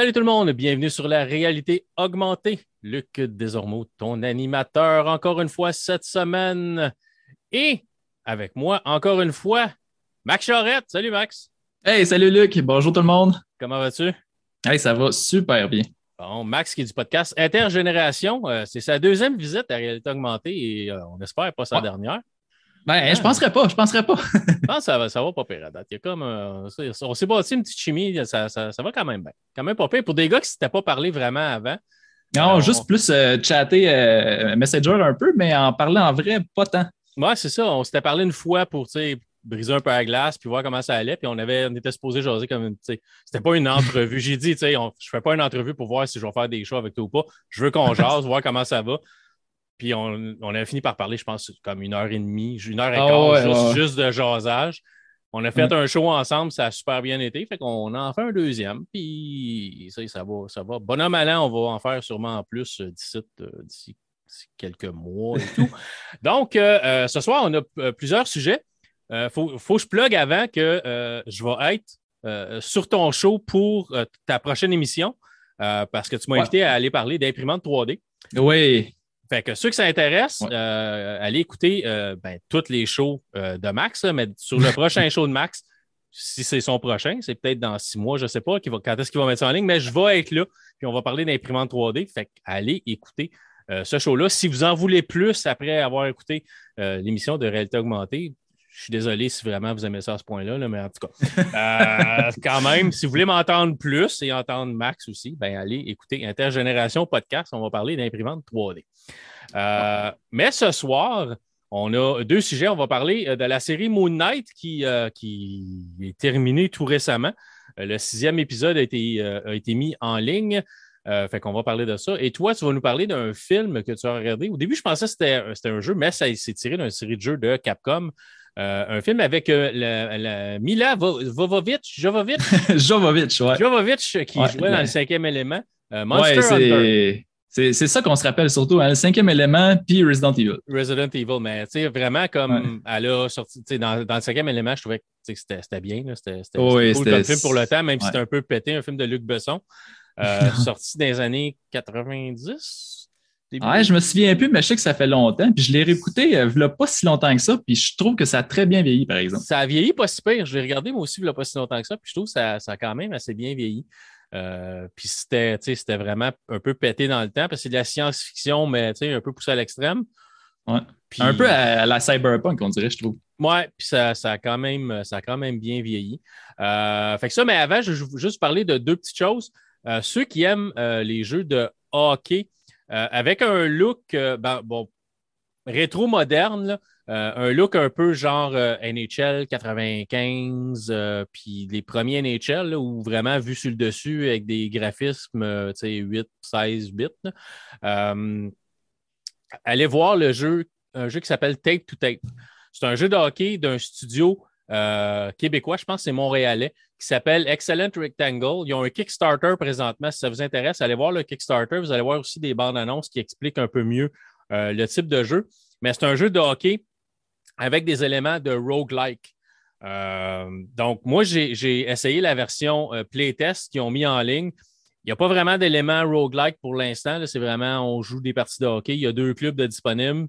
Salut tout le monde, bienvenue sur la réalité augmentée. Luc Desormeaux, ton animateur, encore une fois cette semaine. Et avec moi, encore une fois, Max Charette. Salut Max. Hey, salut Luc. Bonjour tout le monde. Comment vas-tu? Hey, ça va super bien. Bon, Max qui est du podcast Intergénération. Euh, c'est sa deuxième visite à réalité augmentée et euh, on espère pas sa dernière. Ben, je penserais pas, je penserais pas. je pense que ça va, ça va pas pire à date. Il y a comme, euh, on s'est bâti une petite chimie, ça, ça, ça, va quand même bien. Quand même pas pire. Pour des gars qui ne s'étaient pas parlé vraiment avant. Non, euh, juste plus euh, chatter Messenger un peu, mais en parler en vrai, pas tant. Ouais, c'est ça. On s'était parlé une fois pour briser un peu la glace puis voir comment ça allait. Puis on, avait, on était supposé jaser comme une. C'était pas une entrevue. J'ai dit, tu sais, je fais pas une entrevue pour voir si je vais faire des shows avec toi ou pas. Je veux qu'on jase, voir comment ça va. Puis on, on, a fini par parler, je pense, comme une heure et demie, une heure et ah quart, juste, de jasage. On a fait un show ensemble, ça a super bien été. Fait qu'on en fait un deuxième. Puis ça, ça va, ça va. Bonhomme allant, on va en faire sûrement en plus euh, euh, d'ici quelques mois et tout. Donc, euh, ce soir, on a plusieurs sujets. Il faut, faut, que je plug avant que je vais être sur ton show pour ta prochaine émission parce que tu m'as invité à aller parler d'imprimante 3D. Oui. Fait que ceux qui s'intéressent, euh, allez écouter euh, ben, toutes les shows euh, de Max, mais sur le prochain show de Max, si c'est son prochain, c'est peut-être dans six mois, je ne sais pas va, quand est-ce qu'il va mettre ça en ligne, mais je vais être là, puis on va parler d'imprimante 3D. Fait allez écouter ce show-là. Si vous en voulez plus après avoir écouté l'émission de réalité augmentée, je suis désolé si vraiment vous aimez ça à ce point-là, mais en tout cas, quand même, si vous voulez m'entendre plus et entendre Max aussi, ben allez écouter Intergénération Podcast. On va parler d'imprimante 3D. Euh, mais ce soir, on a deux sujets. On va parler euh, de la série Moon Knight qui, euh, qui est terminée tout récemment. Le sixième épisode a été, a été mis en ligne. fait qu'on va parler de ça. Et toi, tu vas nous parler d'un film que tu as regardé. Au début, je pensais que c'était un jeu, mais ça s'est tiré d'une série de jeux de Capcom. un film avec Mila Vovovic, Jovovic. Jovovic, ouais. Jovovic qui jouait dans le cinquième élément. Monster Hunter. C'est ça qu'on se rappelle surtout, hein, le cinquième élément, puis Resident Evil. Resident Evil, mais tu sais, vraiment comme elle a sorti, dans, dans le cinquième élément, je trouvais que c'était bien. C'était oui, cool comme film pour le temps, même si c'était un peu pété, un film de Luc Besson, euh, sorti dans les années 90. Ouais, je me souviens plus, mais je sais que ça fait longtemps. Puis je l'ai réécouté euh, il pas si longtemps que ça. Puis je trouve que ça a très bien vieilli, par exemple. Ça a vieilli pas si pire. Je l'ai regardé moi aussi il pas si longtemps que ça. Puis je trouve que ça, ça a quand même assez bien vieilli. Euh, puis c'était, vraiment un peu pété dans le temps parce que c'est de la science-fiction, mais un peu poussé à l'extrême. un peu à, la cyberpunk, on dirait, je trouve. Ouais, puis ça, a quand même, ça a quand même bien vieilli. Euh, fait que ça, mais avant, je vais juste parler de deux petites choses. Euh, ceux qui aiment les jeux de hockey avec un look ben, bon, rétro-moderne, euh, un look un peu genre euh, NHL 95, euh, puis les premiers NHL, où vraiment vu sur le dessus avec des graphismes 8, 16 bits. allez voir le jeu, un jeu qui s'appelle Tape to Tape. C'est un jeu de hockey d'un studio québécois, je pense c'est montréalais, qui s'appelle Excellent Rectangle. Ils ont un Kickstarter présentement. Si ça vous intéresse, allez voir le Kickstarter. Vous allez voir aussi des bandes annonces qui expliquent un peu mieux le type de jeu. Mais c'est un jeu de hockey avec des éléments de roguelike. Euh, donc, moi, j'ai essayé la version euh, playtest qu'ils ont mis en ligne. Il n'y a pas vraiment d'éléments roguelike pour l'instant. C'est vraiment, on joue des parties de hockey. Il y a deux clubs disponibles.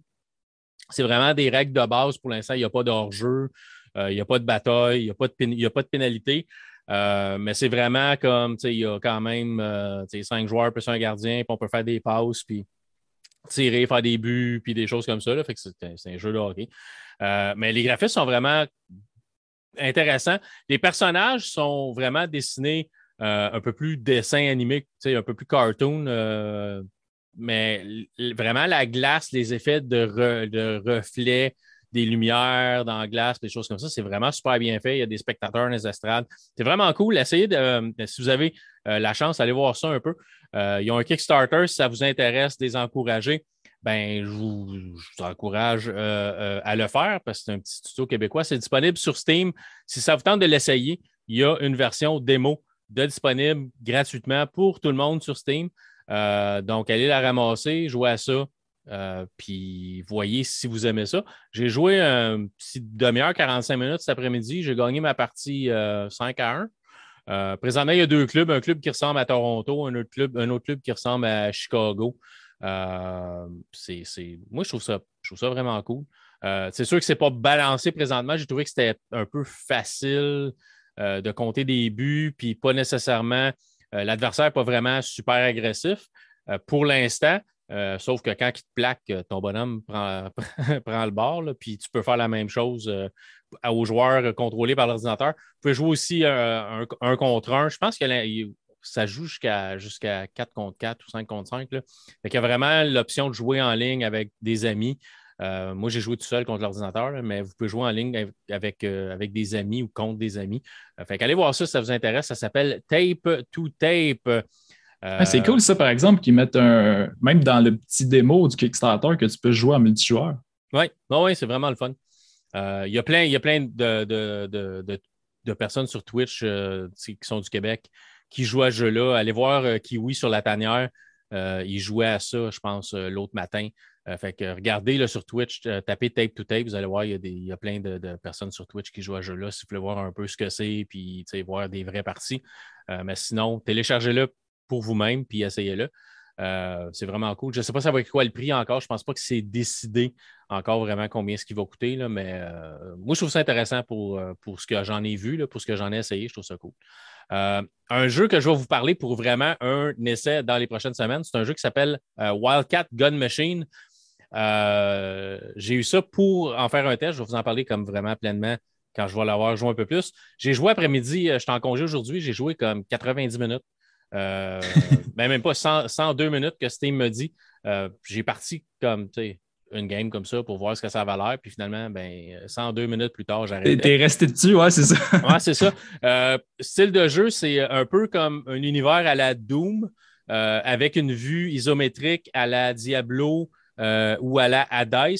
C'est vraiment des règles de base pour l'instant. Il n'y a pas d'hors-jeu. Euh, il n'y a pas de bataille. Il n'y a, pas de a pas de pénalité. mais c'est vraiment comme, il y a quand même cinq joueurs plus un gardien, puis on peut faire des passes, puis tirer, faire des buts, puis des choses comme ça. Là. Fait que c'est un jeu de hockey. Euh, mais les graphismes sont vraiment intéressants. Les personnages sont vraiment dessinés euh, un peu plus dessin animé, un peu plus cartoon. Euh, mais vraiment, la glace, les effets de, de reflets, des lumières dans la glace, des choses comme ça, c'est vraiment super bien fait. Il y a des spectateurs dans les estrades. C'est vraiment cool. Essayez de, si vous avez la chance, allez voir ça un peu. ils ont un Kickstarter si ça vous intéresse, des encourager ben, je vous, encourage euh, euh, à le faire parce que c'est un petit tuto québécois. C'est disponible sur Steam. Si ça vous tente de l'essayer, il y a une version démo de disponible gratuitement pour tout le monde sur Steam. Euh, donc, allez la ramasser, jouez à ça, puis voyez si vous aimez ça. J'ai joué un petit demi-heure, 45 minutes cet après-midi. J'ai gagné ma partie 5 à présentement, il y a deux clubs, un club qui ressemble à Toronto, un autre club, un autre club qui ressemble à Chicago. c'est, Moi, je trouve ça vraiment cool. c'est sûr que ce n'est pas balancé présentement. J'ai trouvé que c'était un peu facile de compter des buts, puis pas nécessairement. l'adversaire n'est pas vraiment super agressif pour l'instant. Euh, sauf que quand il te plaque, euh, ton bonhomme prend, le bord, puis tu peux faire la même chose euh, aux joueurs contrôlés par l'ordinateur. Tu peux jouer aussi un, contre un. Je pense que ça joue jusqu'à jusqu'à 4 contre 4 ou 5 contre 5. Là. il y a vraiment l'option de jouer en ligne avec des amis. moi, j'ai joué tout seul contre l'ordinateur, mais vous pouvez jouer en ligne avec, avec, des amis ou contre des amis. fait allez voir ça si ça vous intéresse. Ça s'appelle Tape to Tape c'est euh, cool ça, par exemple, qu'ils mettent un. Même dans le petit démo du Kickstarter que tu peux jouer en multijoueur. Oui, oui, c'est vraiment le fun. Euh, il y a plein, y a plein de, de, personnes sur Twitch euh, qui sont du Québec qui jouent à ce jeu-là. Allez voir Kiwi sur la tanière. il jouait à ça, je pense, l'autre matin. fait que regardez là, sur Twitch, tapez tape to tape, vous allez voir, il y y a plein de, personnes sur Twitch qui jouent à ce jeu-là. Si vous voulez voir un peu ce que c'est, puis voir des vraies parties. mais sinon, téléchargez-le pour vous-même, puis essayez-le. Euh, c'est vraiment cool. Je ne sais pas ça va être quoi le prix encore. Je ne pense pas que c'est décidé encore vraiment combien ce qui va coûter, mais euh, moi, je trouve ça intéressant pour, euh, ce que j'en ai vu, pour ce que j'en ai essayé. Je trouve ça cool. un jeu que je vais vous parler pour vraiment un essai dans les prochaines semaines, c'est un jeu qui s'appelle Wildcat Gun Machine. J'ai eu ça pour en faire un test. Je vais vous en parler comme vraiment pleinement quand je vais l'avoir joué un peu plus. J'ai joué après-midi, je suis en congé aujourd'hui, j'ai joué comme 90 minutes. Euh, ben, même pas 102 minutes que Steam me dit. Euh, j'ai parti comme une game comme ça pour voir ce que ça va l'air. Puis finalement, ben, 102 minutes plus tard, j'arrête. T'es resté dessus, ouais, c'est ça. ouais, c'est ça. Euh, style de jeu, c'est un peu comme un univers à la Doom avec une vue isométrique à la Diablo ou à la Hades.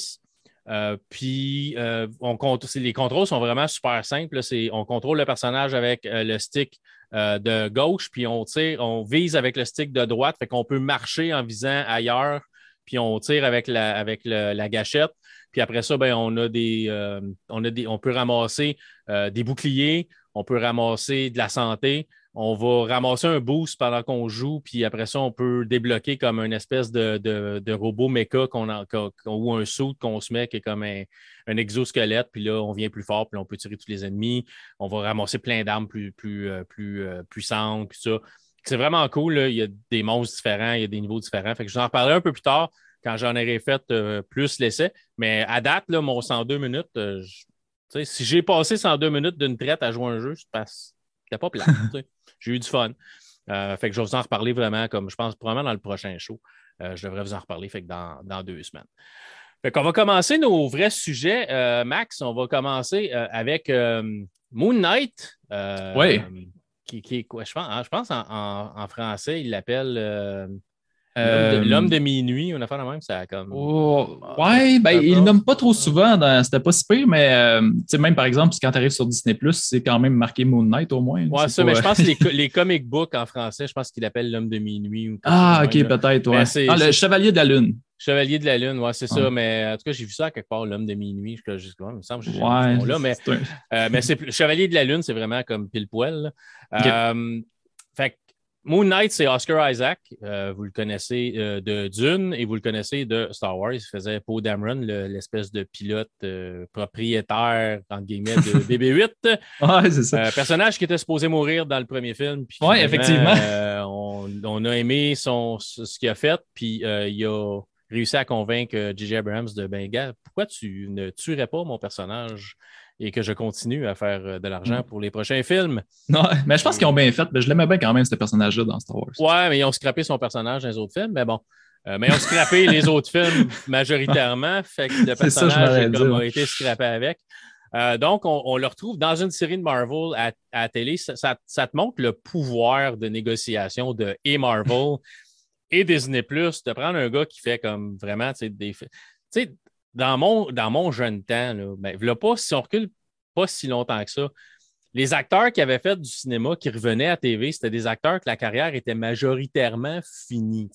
puis on les contrôles sont vraiment super simples. On contrôle le personnage avec le stick euh, de gauche, puis on tire, on vise avec le stick de droite, fait qu'on peut marcher en visant ailleurs, puis on tire avec la, avec la gâchette. Puis après ça, ben, on, a des, euh, on, a des, on peut ramasser euh, des boucliers, on peut ramasser de la santé, on va ramasser un boost pendant qu'on joue, puis après ça, on peut débloquer comme une espèce de, robot mecha qu'on ou un suit qu'on se met qui est comme un, exosquelette, puis là, on vient plus fort, puis on peut tirer tous les ennemis. On va ramasser plein d'armes plus, plus, euh, plus euh, puissantes, puis ça. C'est vraiment cool. Il y a des monstres différents, il y a des niveaux différents. Fait que je vous en reparlerai un peu plus tard quand j'en aurai fait euh, plus l'essai. Mais à date, là, mon 102 minutes, si j'ai passé 102 minutes d'une traite à jouer un jeu, je passe. C'était pas plat. J'ai eu du fun. Euh, fait que je vais vous en reparler vraiment, comme je pense, probablement dans le prochain show. Euh, je devrais vous en reparler fait que dans, deux semaines. Fait qu'on va commencer nos vrais sujets. Euh, Max, on va commencer avec Moon Knight. oui. Qui, qui, est quoi? Je pense, hein, je pense en français, il l'appelle euh, l'homme de, minuit, on a fait la même, ça comme. Oh, ouais, ben, il nomme pas trop souvent, c'était pas si pire, mais euh, même par exemple, quand tu arrives sur Disney, c'est quand même marqué Moon Knight au moins. Ouais, ça, mais je pense que les, les comic books en français, je pense qu'il appelle l'homme de minuit. ah, ok, peut-être, ouais. Ah, le Chevalier de la Lune. Chevalier de la Lune, ouais, c'est ça. Mais en tout cas, j'ai vu ça quelque part, l'homme de minuit. Je, je, il me semble que j'ai ouais, là, mais, euh, mais c'est Chevalier de la Lune, c'est vraiment comme pile poil. fait Moon Knight, c'est Oscar Isaac. Euh, vous le connaissez euh, de Dune et vous le connaissez de Star Wars. Il faisait Poe Dameron, l'espèce de pilote euh, propriétaire, entre guillemets, de BB-8. ouais, c'est ça. personnage qui était supposé mourir dans le premier film. Oui, effectivement. On, a aimé son, ce qu'il a fait, puis il a réussi à convaincre J.J. Abrams de ben, gars, pourquoi tu ne tuerais pas mon personnage? Et que je continue à faire euh, de l'argent mm. pour les prochains films. Non, mais je pense qu'ils ont bien fait. Mais je l'aimais bien quand même, ce personnage-là dans Star Wars. Ouais, mais ils ont scrappé son personnage dans les autres films, mais bon. Euh, mais ils ont scrappé les autres films majoritairement. Fait que le personnage a été scrappé avec. Euh, donc, on, le retrouve dans une série de Marvel à, à télé. Ça, te montre le pouvoir de négociation de et Marvel et Disney Plus de prendre un gars qui fait comme vraiment des. Tu sais, dans mon, dans mon jeune temps, là, ben, pas, si on recule pas si longtemps que ça, les acteurs qui avaient fait du cinéma, qui revenaient à TV, c'était des acteurs que la carrière était majoritairement finie.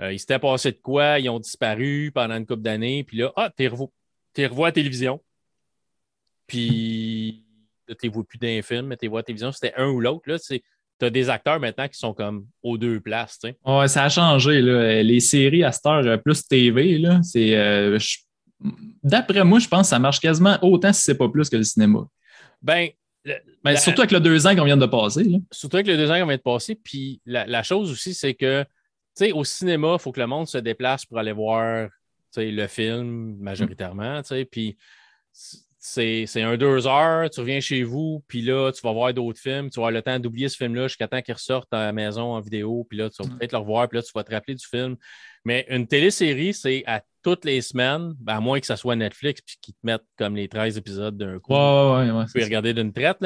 Euh, ils s'étaient passé de quoi, ils ont disparu pendant une couple d'années, puis là, ah, t'es revu, à la télévision. Puis tu ne vois plus d'un film, mais tu vois à la télévision, c'était un ou l'autre. Là, tu as des acteurs maintenant qui sont comme aux deux places. Ouais, ça a changé. Là. Les séries à cette heure, plus TV, c'est. Euh, d'après moi, je pense que ça marche quasiment autant si c'est pas plus que le cinéma. Ben, ben surtout avec le deux ans qu'on vient de passer. Surtout avec le deux ans qu'on vient de passer. Puis la, chose aussi, c'est que au cinéma, il faut que le monde se déplace pour aller voir le film majoritairement. Puis c'est un deux heures, tu reviens chez vous, puis là, tu vas voir d'autres films, tu vas avoir le temps d'oublier ce film-là jusqu'à temps qu'il ressorte à la maison en vidéo, puis là, tu vas mm. peut-être le revoir, puis là, tu vas te rappeler du film. Mais une télésérie, c'est à toutes les semaines, ben, à moins que ça soit Netflix, puis qu'ils te mettent comme les 13 épisodes d'un coup. Ouais, ouais, tu peux regarder d'une traite,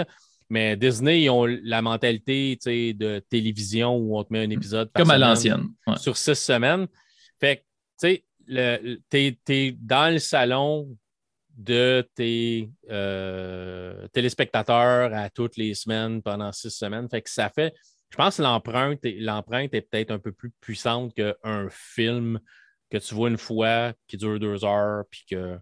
Mais Disney, ils ont la mentalité de télévision où on te met un épisode par Comme à l'ancienne. Sur six semaines. Fait que, tu sais, tu es dans le salon de tes euh, téléspectateurs à toutes les semaines pendant six semaines. Fait que ça fait, je pense que l'empreinte, l'empreinte est peut-être un peu plus puissante qu'un film que tu vois une fois qui dure deux heures puis que.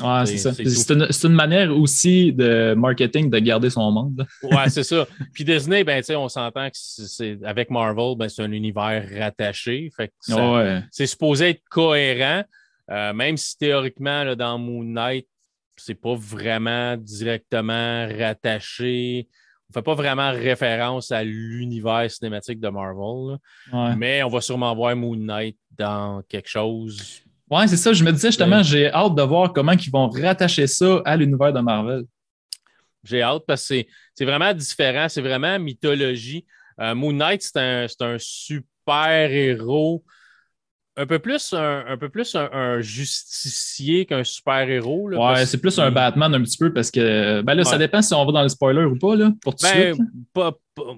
Ouais, c'est ça. C'est une, manière aussi de marketing de garder son monde. ouais, c'est ça. Puis Disney, ben, on s'entend que c'est avec Marvel, ben, c'est un univers rattaché. Fait que c'est supposé être cohérent. Euh, même si théoriquement, là, dans Moon Knight, c'est pas vraiment directement rattaché. On fait pas vraiment référence à l'univers cinématique de Marvel. Mais on va sûrement voir Moon Knight dans quelque chose. Ouais, c'est ça. Je me disais justement, j'ai hâte de voir comment ils vont rattacher ça à l'univers de Marvel. J'ai hâte parce que c'est vraiment différent. C'est vraiment mythologie. Euh, Moon Knight, c'est un, un super héros un peu plus un, peu plus un, justicier qu'un super-héros. Ouais, c'est plus un Batman un petit peu parce que ben là, ça dépend si on va dans le spoiler ou pas, là, pour tout ben,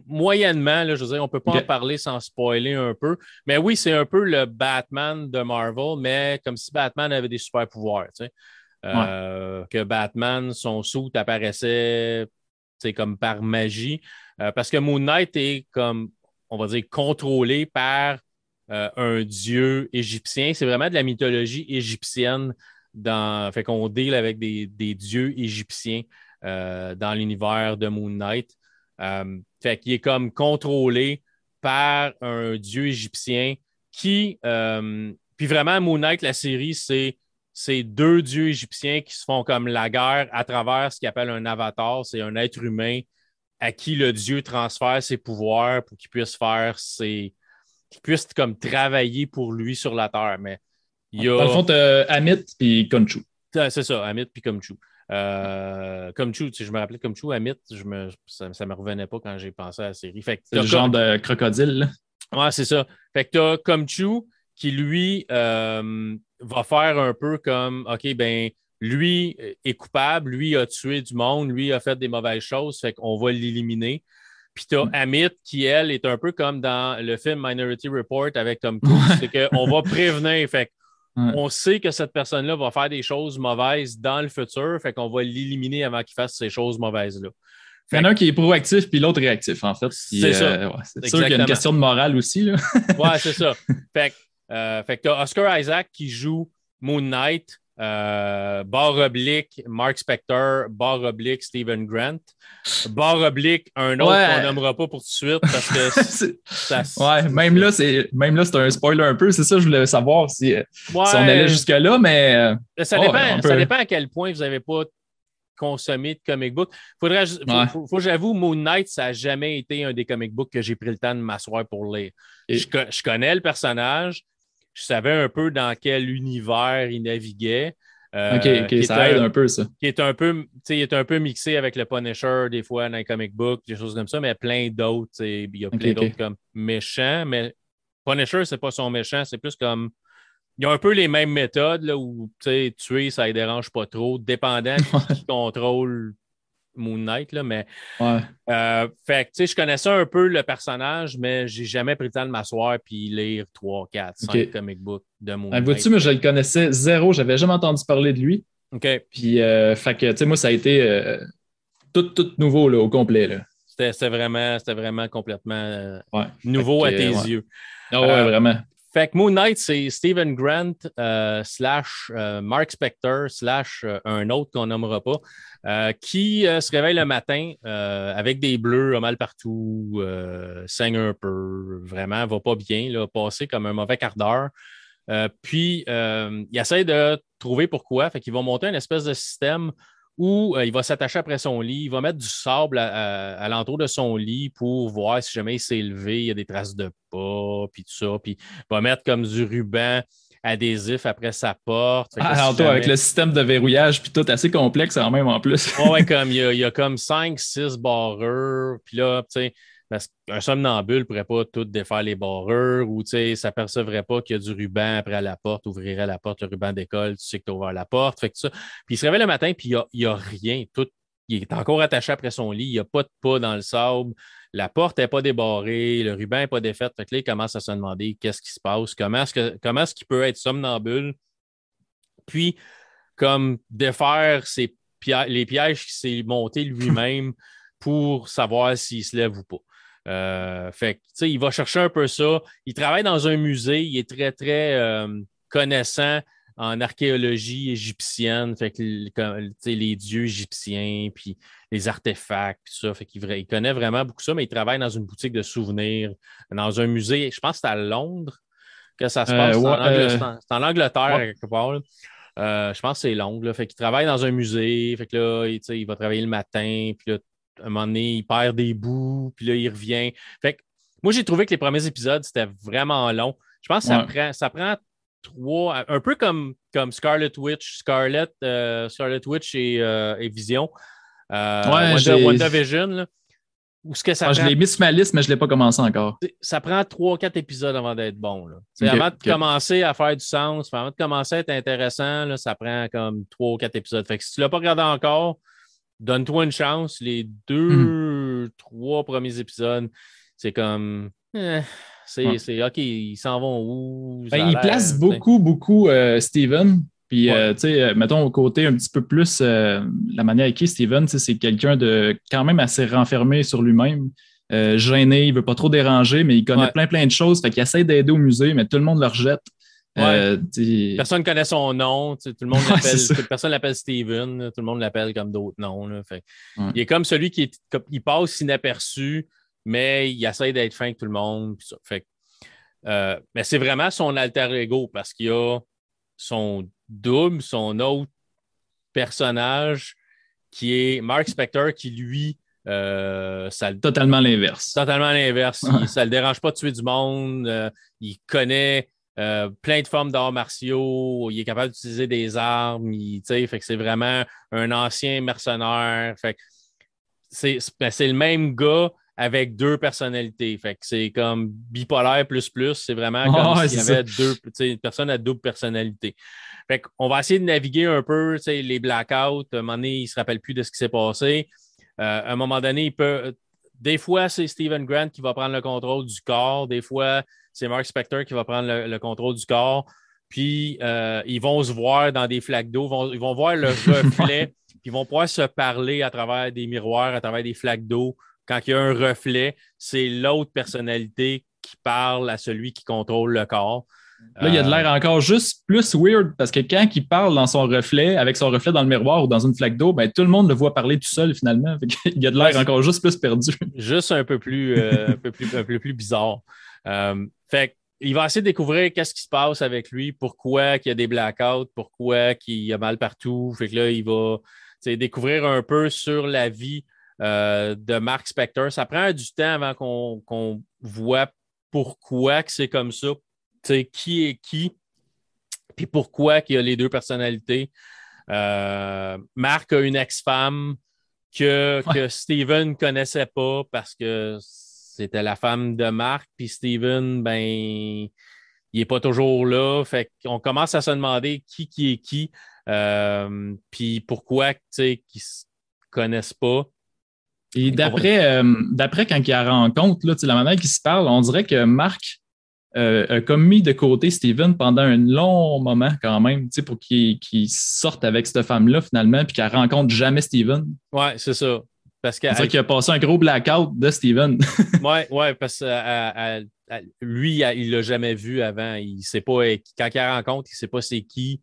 moyennement, là, je veux dire, on peut pas en parler sans spoiler un peu. Mais oui, c'est un peu le Batman de Marvel, mais comme si Batman avait des super-pouvoirs. Tu sais. Euh, que Batman, son sou apparaissait comme par magie. Euh, parce que Moon Knight est comme, on va dire, contrôlé par euh, un dieu égyptien. C'est vraiment de la mythologie égyptienne. Dans, fait qu'on deal avec des, dieux égyptiens euh, dans l'univers de Moon Knight. Euh, fait qu'il est comme contrôlé par un dieu égyptien qui. puis vraiment, Moon Knight, la série, c'est c'est deux dieux égyptiens qui se font comme la guerre à travers ce qu'il appelle un avatar. C'est un être humain à qui le dieu transfère ses pouvoirs pour qu'il puisse faire ses, qui puisse comme travailler pour lui sur la Terre. Mais il y a... Dans le fond, tu Amit et Konchu. C'est ça, Amit puis Komchu. Euh, Komchu, je me rappelais Komchu, Amit, je me, ça ne me revenait pas quand j'ai pensé à la série. C'est le genre de crocodile. Ouais, c'est ça. Fait que tu as Komchu qui, lui, euh, va faire un peu comme OK, ben lui est coupable, lui a tué du monde, lui a fait des mauvaises choses, fait qu'on va l'éliminer. Puis tu as mm. Amit qui, elle, est un peu comme dans le film Minority Report avec Tom Cruise. c'est qu'on va prévenir. Fait on sait que cette personne-là va faire des choses mauvaises dans le futur. Fait qu'on va l'éliminer avant qu'il fasse ces choses mauvaises-là. Il y en a un qui est proactif puis l'autre réactif, en fait. C'est ça. Euh, c'est sûr qu'il y a une question de morale aussi. Là. ouais, c'est ça. Fait, euh, fait que tu as Oscar Isaac qui joue Moon Knight. Euh, barre oblique, Mark Spector, barre oblique, Stephen Grant. Barre oblique, un autre qu'on nommera pas pour tout de suite parce que ça, Ouais, même là, c'est même là, c'est un spoiler un peu. C'est ça, je voulais savoir si, on allait jusque-là, mais. Euh, ça, dépend, ça dépend à quel point vous n'avez pas consommé de comic book. Faudrait, faut, faut, j'avoue, Moon Knight, ça n'a jamais été un des comic books que j'ai pris le temps de m'asseoir pour lire. Je, je, connais le personnage, je savais un peu dans quel univers il naviguait. Euh, ok, ça aide un, peu, ça. Qui est un peu, il est un peu mixé avec le Punisher, des fois, dans les comic books, des choses comme ça, mais plein d'autres. Il y a plein d'autres comme méchants, mais Punisher, c'est pas son méchant, c'est plus comme. Il y a un peu les mêmes méthodes là, où tuer, ça ne dérange pas trop, dépendant qui contrôle Moon Knight, là, mais. Euh, fait tu sais, je connaissais un peu le personnage, mais j'ai jamais pris le temps de m'asseoir et lire 3, 4, 5 comic books de Moon ben, Knight. Vois-tu, mais je le connaissais zéro, j'avais jamais entendu parler de lui. OK. Puis, euh, fait que, tu sais, moi, ça a été euh, tout, tout nouveau, là, au complet, là. C'était vraiment, vraiment complètement nouveau à tes yeux. Ah ouais, vraiment. Fait que Moon Knight, c'est Stephen Grant euh, slash euh, Mark Spector slash euh, un autre qu'on nommera pas, qui se réveille le matin avec des bleus mal partout, saigne un peu, vraiment, va pas bien, là, passer comme un mauvais quart d'heure. puis, il essaie de trouver pourquoi. Fait qu'il va monter une espèce de système où il va s'attacher après son lit, il va mettre du sable à, l'entour de son lit pour voir si jamais il s'est levé, il y a des traces de pas, puis tout ça. Puis il va mettre comme du ruban adhésif après sa porte. Ah, avec le système de verrouillage, puis tout assez complexe en même en plus. ouais, comme il y, a, il y a comme 5, 6 barreurs, puis là, tu sais, parce qu'un somnambule ne pourrait pas tout défaire les barreurs ou ne s'apercevrait pas qu'il y a du ruban après la porte, ouvrirait la porte, le ruban d'école, tu sais que tu as ouvert la porte. Fait que ça. Puis il se réveille le matin, puis il n'y a, rien. Tout, il est encore attaché après son lit, il n'y a pas de pas dans le sable, la porte n'est pas débarrée, le ruban n'est pas défait. Fait que là, il commence à se demander qu'est-ce qui se passe, comment est-ce qu'il peut être somnambule. Puis, comme défaire les pièges qu'il s'est monté lui-même pour savoir s'il se lève ou pas. Euh, fait il va chercher un peu ça. Il travaille dans un musée. Il est très, très euh, connaissant en archéologie égyptienne. Fait que les dieux égyptiens, puis les artefacts, tout ça. Fait qu'il il connaît vraiment beaucoup ça, mais il travaille dans une boutique de souvenirs, dans un musée. Je pense que c'est à Londres que ça se euh, passe. c'est en, Angleterre, quelque part. je pense que c'est Londres. Fait qu'il travaille dans un musée. Fait que là, il, il va travailler le matin. Puis là, à un moment donné, il perd des bouts, puis là, il revient. Fait moi, j'ai trouvé que les premiers épisodes, c'était vraiment long. Je pense que ça, prend, ça prend trois, un peu comme, comme Scarlet Witch, Scarlet, euh, Scarlet Witch et, euh, Vision. Euh, ouais, WandaVision, ce que ça ah, Je l'ai mis sur ma liste, mais je ne l'ai pas commencé encore. Ça prend trois, quatre épisodes avant d'être bon. Là. avant de commencer à faire du sens, avant de commencer à être intéressant, là, ça prend comme trois ou quatre épisodes. Fait que si tu ne l'as pas regardé encore, donne-toi une chance. Les deux, hmm. trois premiers épisodes, c'est comme. Eh, c'est OK, ils s'en vont où? Ben, il place beaucoup, beaucoup euh, Steven. Puis, euh, tu sais, euh, mettons au côté un petit peu plus la manière avec qui Steven, c'est quelqu'un de quand même assez renfermé sur lui-même. gêné, il ne veut pas trop déranger, mais il connaît plein, plein de choses. Fait qu'il essaie d'aider au musée, mais tout le monde le rejette. Euh, personne ne connaît son nom. Tout le monde l'appelle, personne l'appelle Steven. Tout le monde l'appelle comme d'autres noms. Il est comme celui qui il passe inaperçu, mais il essaie d'être fin avec tout le monde. Fait, euh, mais c'est vraiment son alter ego parce qu'il y a son double, son autre personnage qui est Mark Spector qui lui. Euh, ça, totalement l'inverse. Totalement l'inverse. Ça ne le dérange pas de tuer du monde. il connaît euh, plein de formes d'arts martiaux, il est capable d'utiliser des armes, fait que c'est vraiment un ancien mercenaire. Fait ben, c'est le même gars avec deux personnalités. Fait que c'est comme bipolaire plus plus. C'est vraiment comme s'il y avait deux, une personne à double personnalité. Fait qu'on va essayer de naviguer un peu les blackouts. À un moment donné, il ne se rappelle plus de ce qui s'est passé. Euh, à un moment donné, il peut. Des fois, c'est Stephen Grant qui va prendre le contrôle du corps. Des fois, c'est Mark Spector qui va prendre le, contrôle du corps. Puis euh, ils vont se voir dans des flaques d'eau, ils vont voir le reflet, puis ils vont pouvoir se parler à travers des miroirs, à travers des flaques d'eau. Quand il y a un reflet, c'est l'autre personnalité qui parle à celui qui contrôle le corps. Là, il y a de l'air encore juste plus weird parce que quand il parle dans son reflet, avec son reflet dans le miroir ou dans une flaque d'eau, ben, tout le monde le voit parler tout seul finalement. il y a de l'air encore juste plus perdu. Juste un peu plus, euh, un peu plus, un peu plus bizarre. Euh, fait il va essayer de découvrir qu'est-ce qui se passe avec lui, pourquoi il y a des blackouts, pourquoi il y a mal partout. Fait que là, il va découvrir un peu sur la vie euh, de Mark Spector. Ça prend du temps avant qu'on voit pourquoi que c'est comme ça, qui est qui, puis pourquoi il y a les deux personnalités. Euh, Mark a une ex-femme que, que Steven ne connaissait pas parce que c'était la femme de Marc, puis Steven, ben, il n'est pas toujours là. Fait qu'on commence à se demander qui qui est qui, euh, puis pourquoi, tu sais, qu'ils ne se connaissent pas. Et d'après, euh, d'après quand il a rencontre, là, la manière qu'il se parle, on dirait que Marc euh, a comme mis de côté Steven pendant un long moment quand même, pour qu'il sorte avec cette femme-là finalement, puis qu'elle rencontre jamais Steven. Ouais, c'est ça. Parce que, c'est vrai qu'il a passé un gros blackout de Steven. oui, ouais, parce que lui, il l'a jamais vu avant. Il sait pas, quand il rencontre, il ne sait pas c'est qui.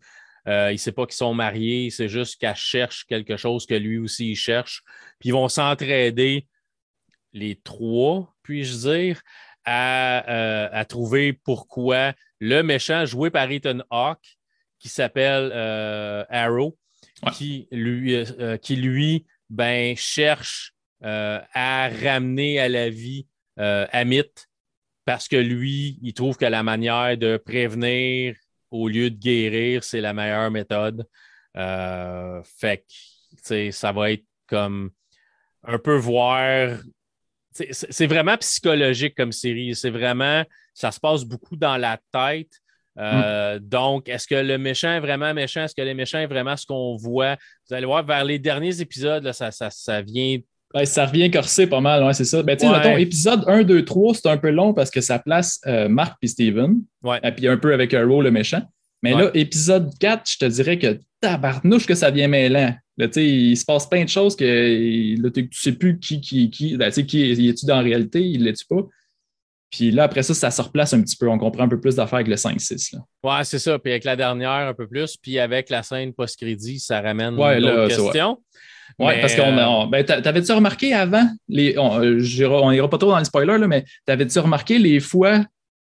Euh, il ne sait pas qu'ils sont mariés. C'est juste qu'elle cherche quelque chose que lui aussi il cherche. Puis ils vont s'entraider, les trois, puis-je dire, à, euh, à, trouver pourquoi le méchant joué par Ethan Hawke, qui s'appelle euh, Arrow, qui lui, qui lui ben, cherche à ramener à la vie Amit parce que lui, il trouve que la manière de prévenir au lieu de guérir, c'est la meilleure méthode. Euh, fait que, ça va être comme un peu voir. C'est vraiment psychologique comme série. C'est vraiment, ça se passe beaucoup dans la tête. Euh, mm. Donc, est-ce que le méchant est vraiment méchant? Est-ce que le méchant est vraiment ce qu'on voit? Vous allez voir, vers les derniers épisodes, là, ça, ça, ça vient ça revient corsé pas mal, ouais, c'est ça. Ben, mettons, épisode 1, 2, 3, c'est un peu long parce que ça place euh, Marc et Steven. Et puis un peu avec Earl, le méchant. Mais là, épisode 4, je te dirais que tabarnouche que ça vient mêlant. Là, il se passe plein de choses que là, tu ne sais plus qui, qui, qui, ben, qui est-tu dans la réalité, il l'est-tu pas? Puis là, après ça, ça se replace un petit peu. On comprend un peu plus d'affaires avec le 5-6. Ouais, c'est ça. Puis avec la dernière, un peu plus. Puis avec la scène post-crédit, ça ramène ouais, d'autres questions. Oui, parce qu'on a. Ben, T'avais-tu remarqué avant, les, on euh, n'ira pas trop dans les spoilers, là, mais t'avais-tu remarqué les fois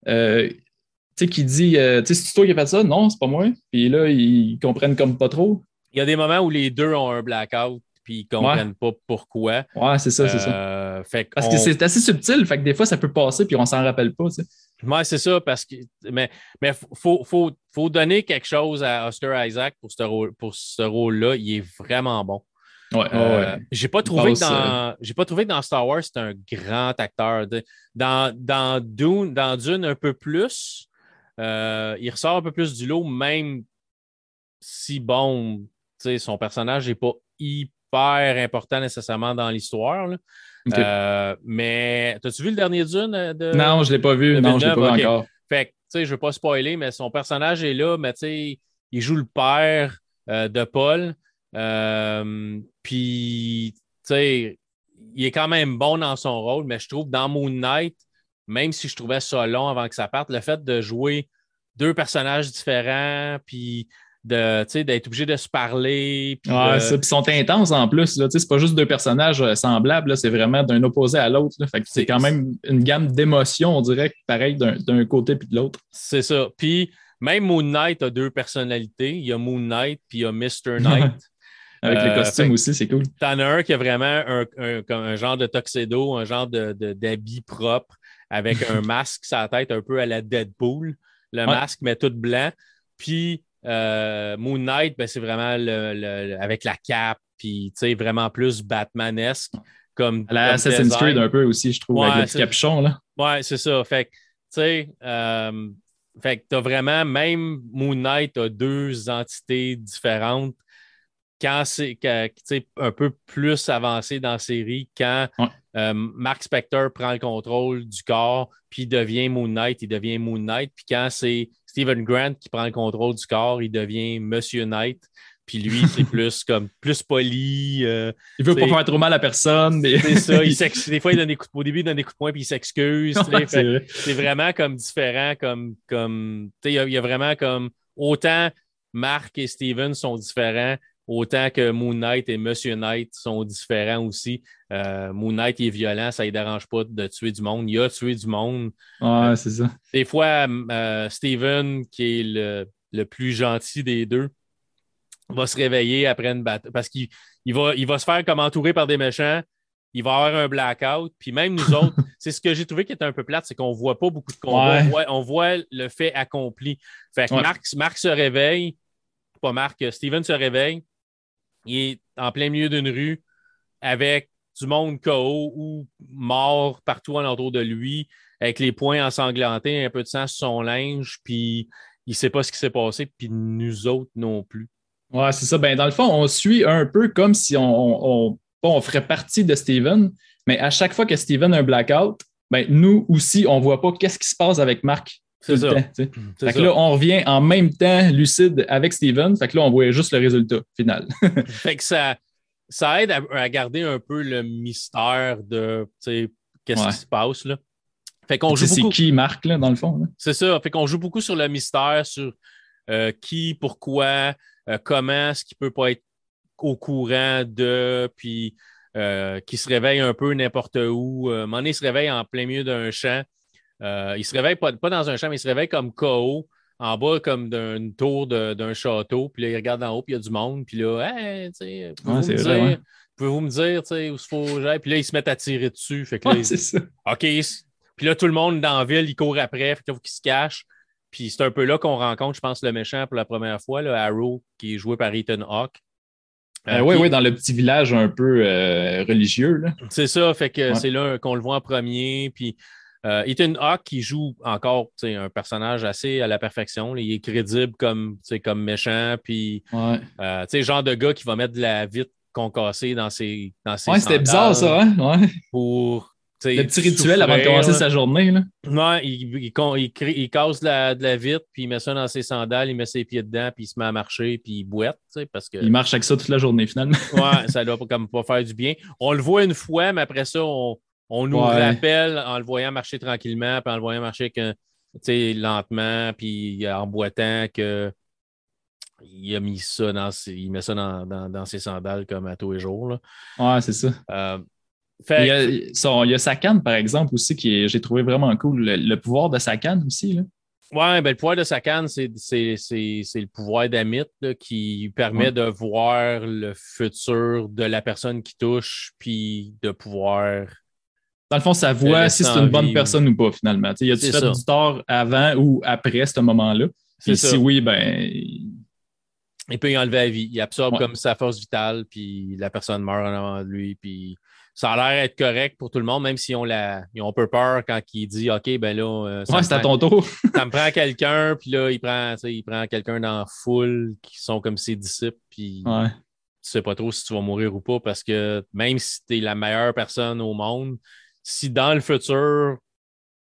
euh, qui dit euh, Tu sais, c'est toi qui as fait ça? Non, c'est pas moi. Puis là, ils comprennent comme pas trop. Il y a des moments où les deux ont un blackout puis ils comprennent pas pourquoi. Ouais, c'est ça, c'est ça. Euh, parce que c'est assez subtil, fait que des fois, ça peut passer puis on s'en rappelle pas. Tu Ouais, c'est ça, parce que. Mais il faut, faut, faut, donner quelque chose à Oscar Isaac pour ce rôle, pour ce rôle-là. Il est vraiment bon. Ouais, euh, J'ai pas trouvé que dans, j'ai pas trouvé dans Star Wars c'est un grand acteur. Dans, dans Dune, dans Dune un peu plus, euh, il ressort un peu plus du lot, même si bon, son personnage n'est pas hyper important nécessairement dans l'histoire. Euh, mais as-tu vu le dernier Dune? De, non, je ne l'ai pas vu. Non, je ne l'ai pas vu encore. Fait que, je ne veux pas spoiler, mais son personnage est là, mais il joue le père de Paul. Euh, puis, tu sais, il est quand même bon dans son rôle, mais je trouve dans Moon Knight, même si je trouvais ça long avant que ça parte, le fait de jouer deux personnages différents, puis d'être obligé de se parler. Puis ils sont intenses en plus. C'est pas juste deux personnages euh, semblables, c'est vraiment d'un opposé à l'autre. C'est quand même une gamme d'émotions, on dirait, pareil d'un côté puis de l'autre. C'est ça. Puis même Moon Knight a deux personnalités. Il y a Moon Knight puis il y a Mr. Knight. Avec les euh, costumes aussi, c'est cool. T'en as un qui a vraiment un, un, genre de tuxedo, un genre d'habit de, propre avec un masque la tête un peu à la Deadpool. Le masque, mais tout blanc. Puis euh, Moon Knight, ben, c'est vraiment le, avec la cape, puis vraiment plus Batmanesque. Comme, à la Assassin's Creed un peu aussi, je trouve, avec le petit capuchon. Là. Ouais, c'est ça. Fait tu sais, euh, fait que t'as vraiment, même Moon Knight a deux entités différentes quand c'est un peu plus avancé dans la série, quand euh, Mark Spector prend le contrôle du corps, puis devient Moon Knight, il devient Moon Knight. Puis quand c'est Stephen Grant qui prend le contrôle du corps, il devient Monsieur Knight. Puis lui, c'est plus comme plus poli. Euh, il veut pas faire trop mal à personne. Mais... c'est ça. Il des fois, il donne des coups au début, il donne des coups de poing, puis il s'excuse. c'est vraiment comme différent. Comme, comme, il y, a vraiment comme autant Mark et Steven sont différents Autant que Moon Knight et Monsieur Knight sont différents aussi. Euh, Moon Knight est violent, ça ne dérange pas de tuer du monde. Il a tué du monde. Ouais, c'est ça. Des fois, euh, Steven, qui est le, plus gentil des deux, va se réveiller après une bataille parce qu'il va, il va se faire comme entourer par des méchants. Il va avoir un blackout. Puis même nous autres, c'est ce que j'ai trouvé qui était un peu plate, c'est qu'on ne voit pas beaucoup de combats. On, voit, le fait accompli. Fait que Marc, Marc se réveille, pas Marc, Steven se réveille il est en plein milieu d'une rue avec du monde KO ou mort partout alentour de lui, avec les poings ensanglantés, un peu de sang sur son linge, puis il ne sait pas ce qui s'est passé, puis nous autres non plus. Ouais, c'est ça. Ben, dans le fond, on suit un peu comme si on, on, ferait partie de Steven, mais à chaque fois que Steven a un blackout, ben, nous aussi, on ne voit pas qu'est-ce qui se passe avec Marc. C'est ça. fait que là, on revient en même temps lucide avec Steven. Fait que là, on voit juste le résultat final. fait que ça, ça aide à, garder un peu le mystère de qu'est-ce qui se passe. Là. Fait qu'on joue beaucoup... C'est qui Marc, là, dans le fond? C'est ça. Fait qu'on joue beaucoup sur le mystère, sur euh, qui, pourquoi, euh, comment, ce qui peut pas être au courant de, puis euh, qui se réveille un peu n'importe où. Euh, il se réveille en plein milieu d'un champ. Il se réveille pas, pas, dans un champ, mais il se réveille comme KO en bas comme d'une tour d'un château, puis là, il regarde en haut, puis il y a du monde, puis là, hey, tu sais, pouvez-vous me dire, tu sais, où il faut j'aille? Puis là, ils se mettent à tirer dessus. Fait que là, c'est ça. OK. Puis là, tout le monde dans la ville, il court après, fait qu'il faut qu'il se cache. Puis c'est un peu là qu'on rencontre, je pense, le méchant pour la première fois, là, Arrow, qui est joué par Ethan Hawke. oui, euh, oui, dans le petit village un peu euh, religieux. C'est ça, fait que c'est là qu'on le voit en premier. Puis euh, Ethan Hawke qui joue encore un personnage assez à la perfection. il est crédible comme, comme méchant. Puis, ouais. euh, genre de gars qui va mettre de la vitre concassée dans ses. Dans ses ouais, c'était bizarre ça, hein? Ouais. Pour. Le petit rituel avant de commencer sa journée. Là. Ouais, il, il, il, casse de la, de la, vitre, puis il met ça dans ses sandales, il met ses pieds dedans, puis il se met à marcher, puis il boite. Parce que... Il marche avec ça toute la journée finalement. ouais, ça doit comme pas faire du bien. On le voit une fois, mais après ça, on, on nous rappelle en le voyant marcher tranquillement, puis en le voyant marcher que, lentement, puis en boitant que il a mis ça dans ses, il met ça dans, ses sandales comme à tous les jours. Là. Ouais, c'est ça. Euh, il, y a, il, y a, sa canne, par exemple, aussi, qui j'ai trouvé vraiment cool. Le, pouvoir de sa canne aussi. Là. Ouais, ben, le pouvoir de sa canne, c'est le pouvoir d'Amit qui permet de voir le futur de la personne qui touche, puis de pouvoir dans le fond, ça voit si c'est une bonne personne ou pas, finalement. Il y a-tu fait du tort avant ou après ce moment-là? si oui, ben. Il peut y enlever la vie. Il absorbe comme sa force vitale, puis la personne meurt en avant de lui. Puis ça a l'air être correct pour tout le monde, même si on la, ils ont un peu peur quand il dit OK, ben là. Euh, ouais, c'est à ton tour. ça me prend quelqu'un, puis là, il prend, il prend quelqu'un dans la foule qui sont comme ses disciples, puis ouais. tu sais pas trop si tu vas mourir ou pas, parce que même si tu es la meilleure personne au monde, si dans le futur,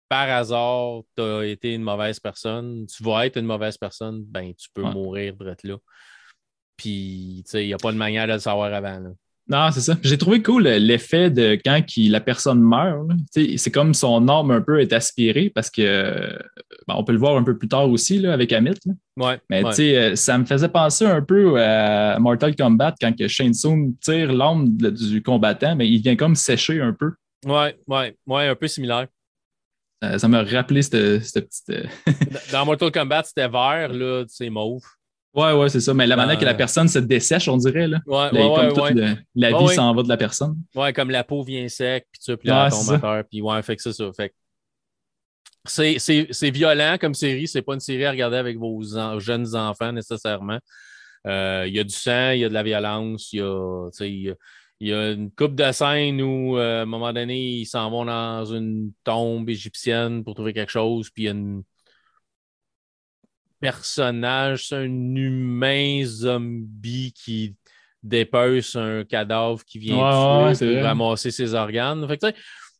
par hasard, tu as été une mauvaise personne, tu vas être une mauvaise personne, ben tu peux mourir de là. Puis, tu sais, il n'y a pas de manière de le savoir avant. Non, c'est ça. J'ai trouvé cool l'effet de quand la personne meurt. C'est comme son âme un peu est aspirée parce que ben, on peut le voir un peu plus tard aussi là, avec Amit. Ouais, Mais sais, ça me faisait penser un peu à Mortal Kombat quand que Shane Tsung tire l'âme du combattant, mais il vient comme sécher un peu. Ouais, ouais, ouais, un peu similaire. ça m'a rappelé cette, cette petite. Euh, dans Mortal Kombat, c'était vert, là, c'est mauve. Ouais, ouais, c'est ça. Mais la manière que la personne se dessèche, on dirait, là. Ouais, ouais, comme ouais, la vie s'en va de la personne. Ouais, comme la peau vient sec, puis tu puis là, ton moteur, puis ouais, fait que c'est ça. Fait c'est violent comme série. C'est pas une série à regarder avec vos jeunes enfants nécessairement. Euh, il y a du sang, il y a de la violence, il y a il y a une coupe de scène où, euh, à un moment donné, ils s'en vont dans une tombe égyptienne pour trouver quelque chose, puis il y a un personnage, c'est un humain zombie qui dépece un cadavre qui vient de ramasser ses organes. Fait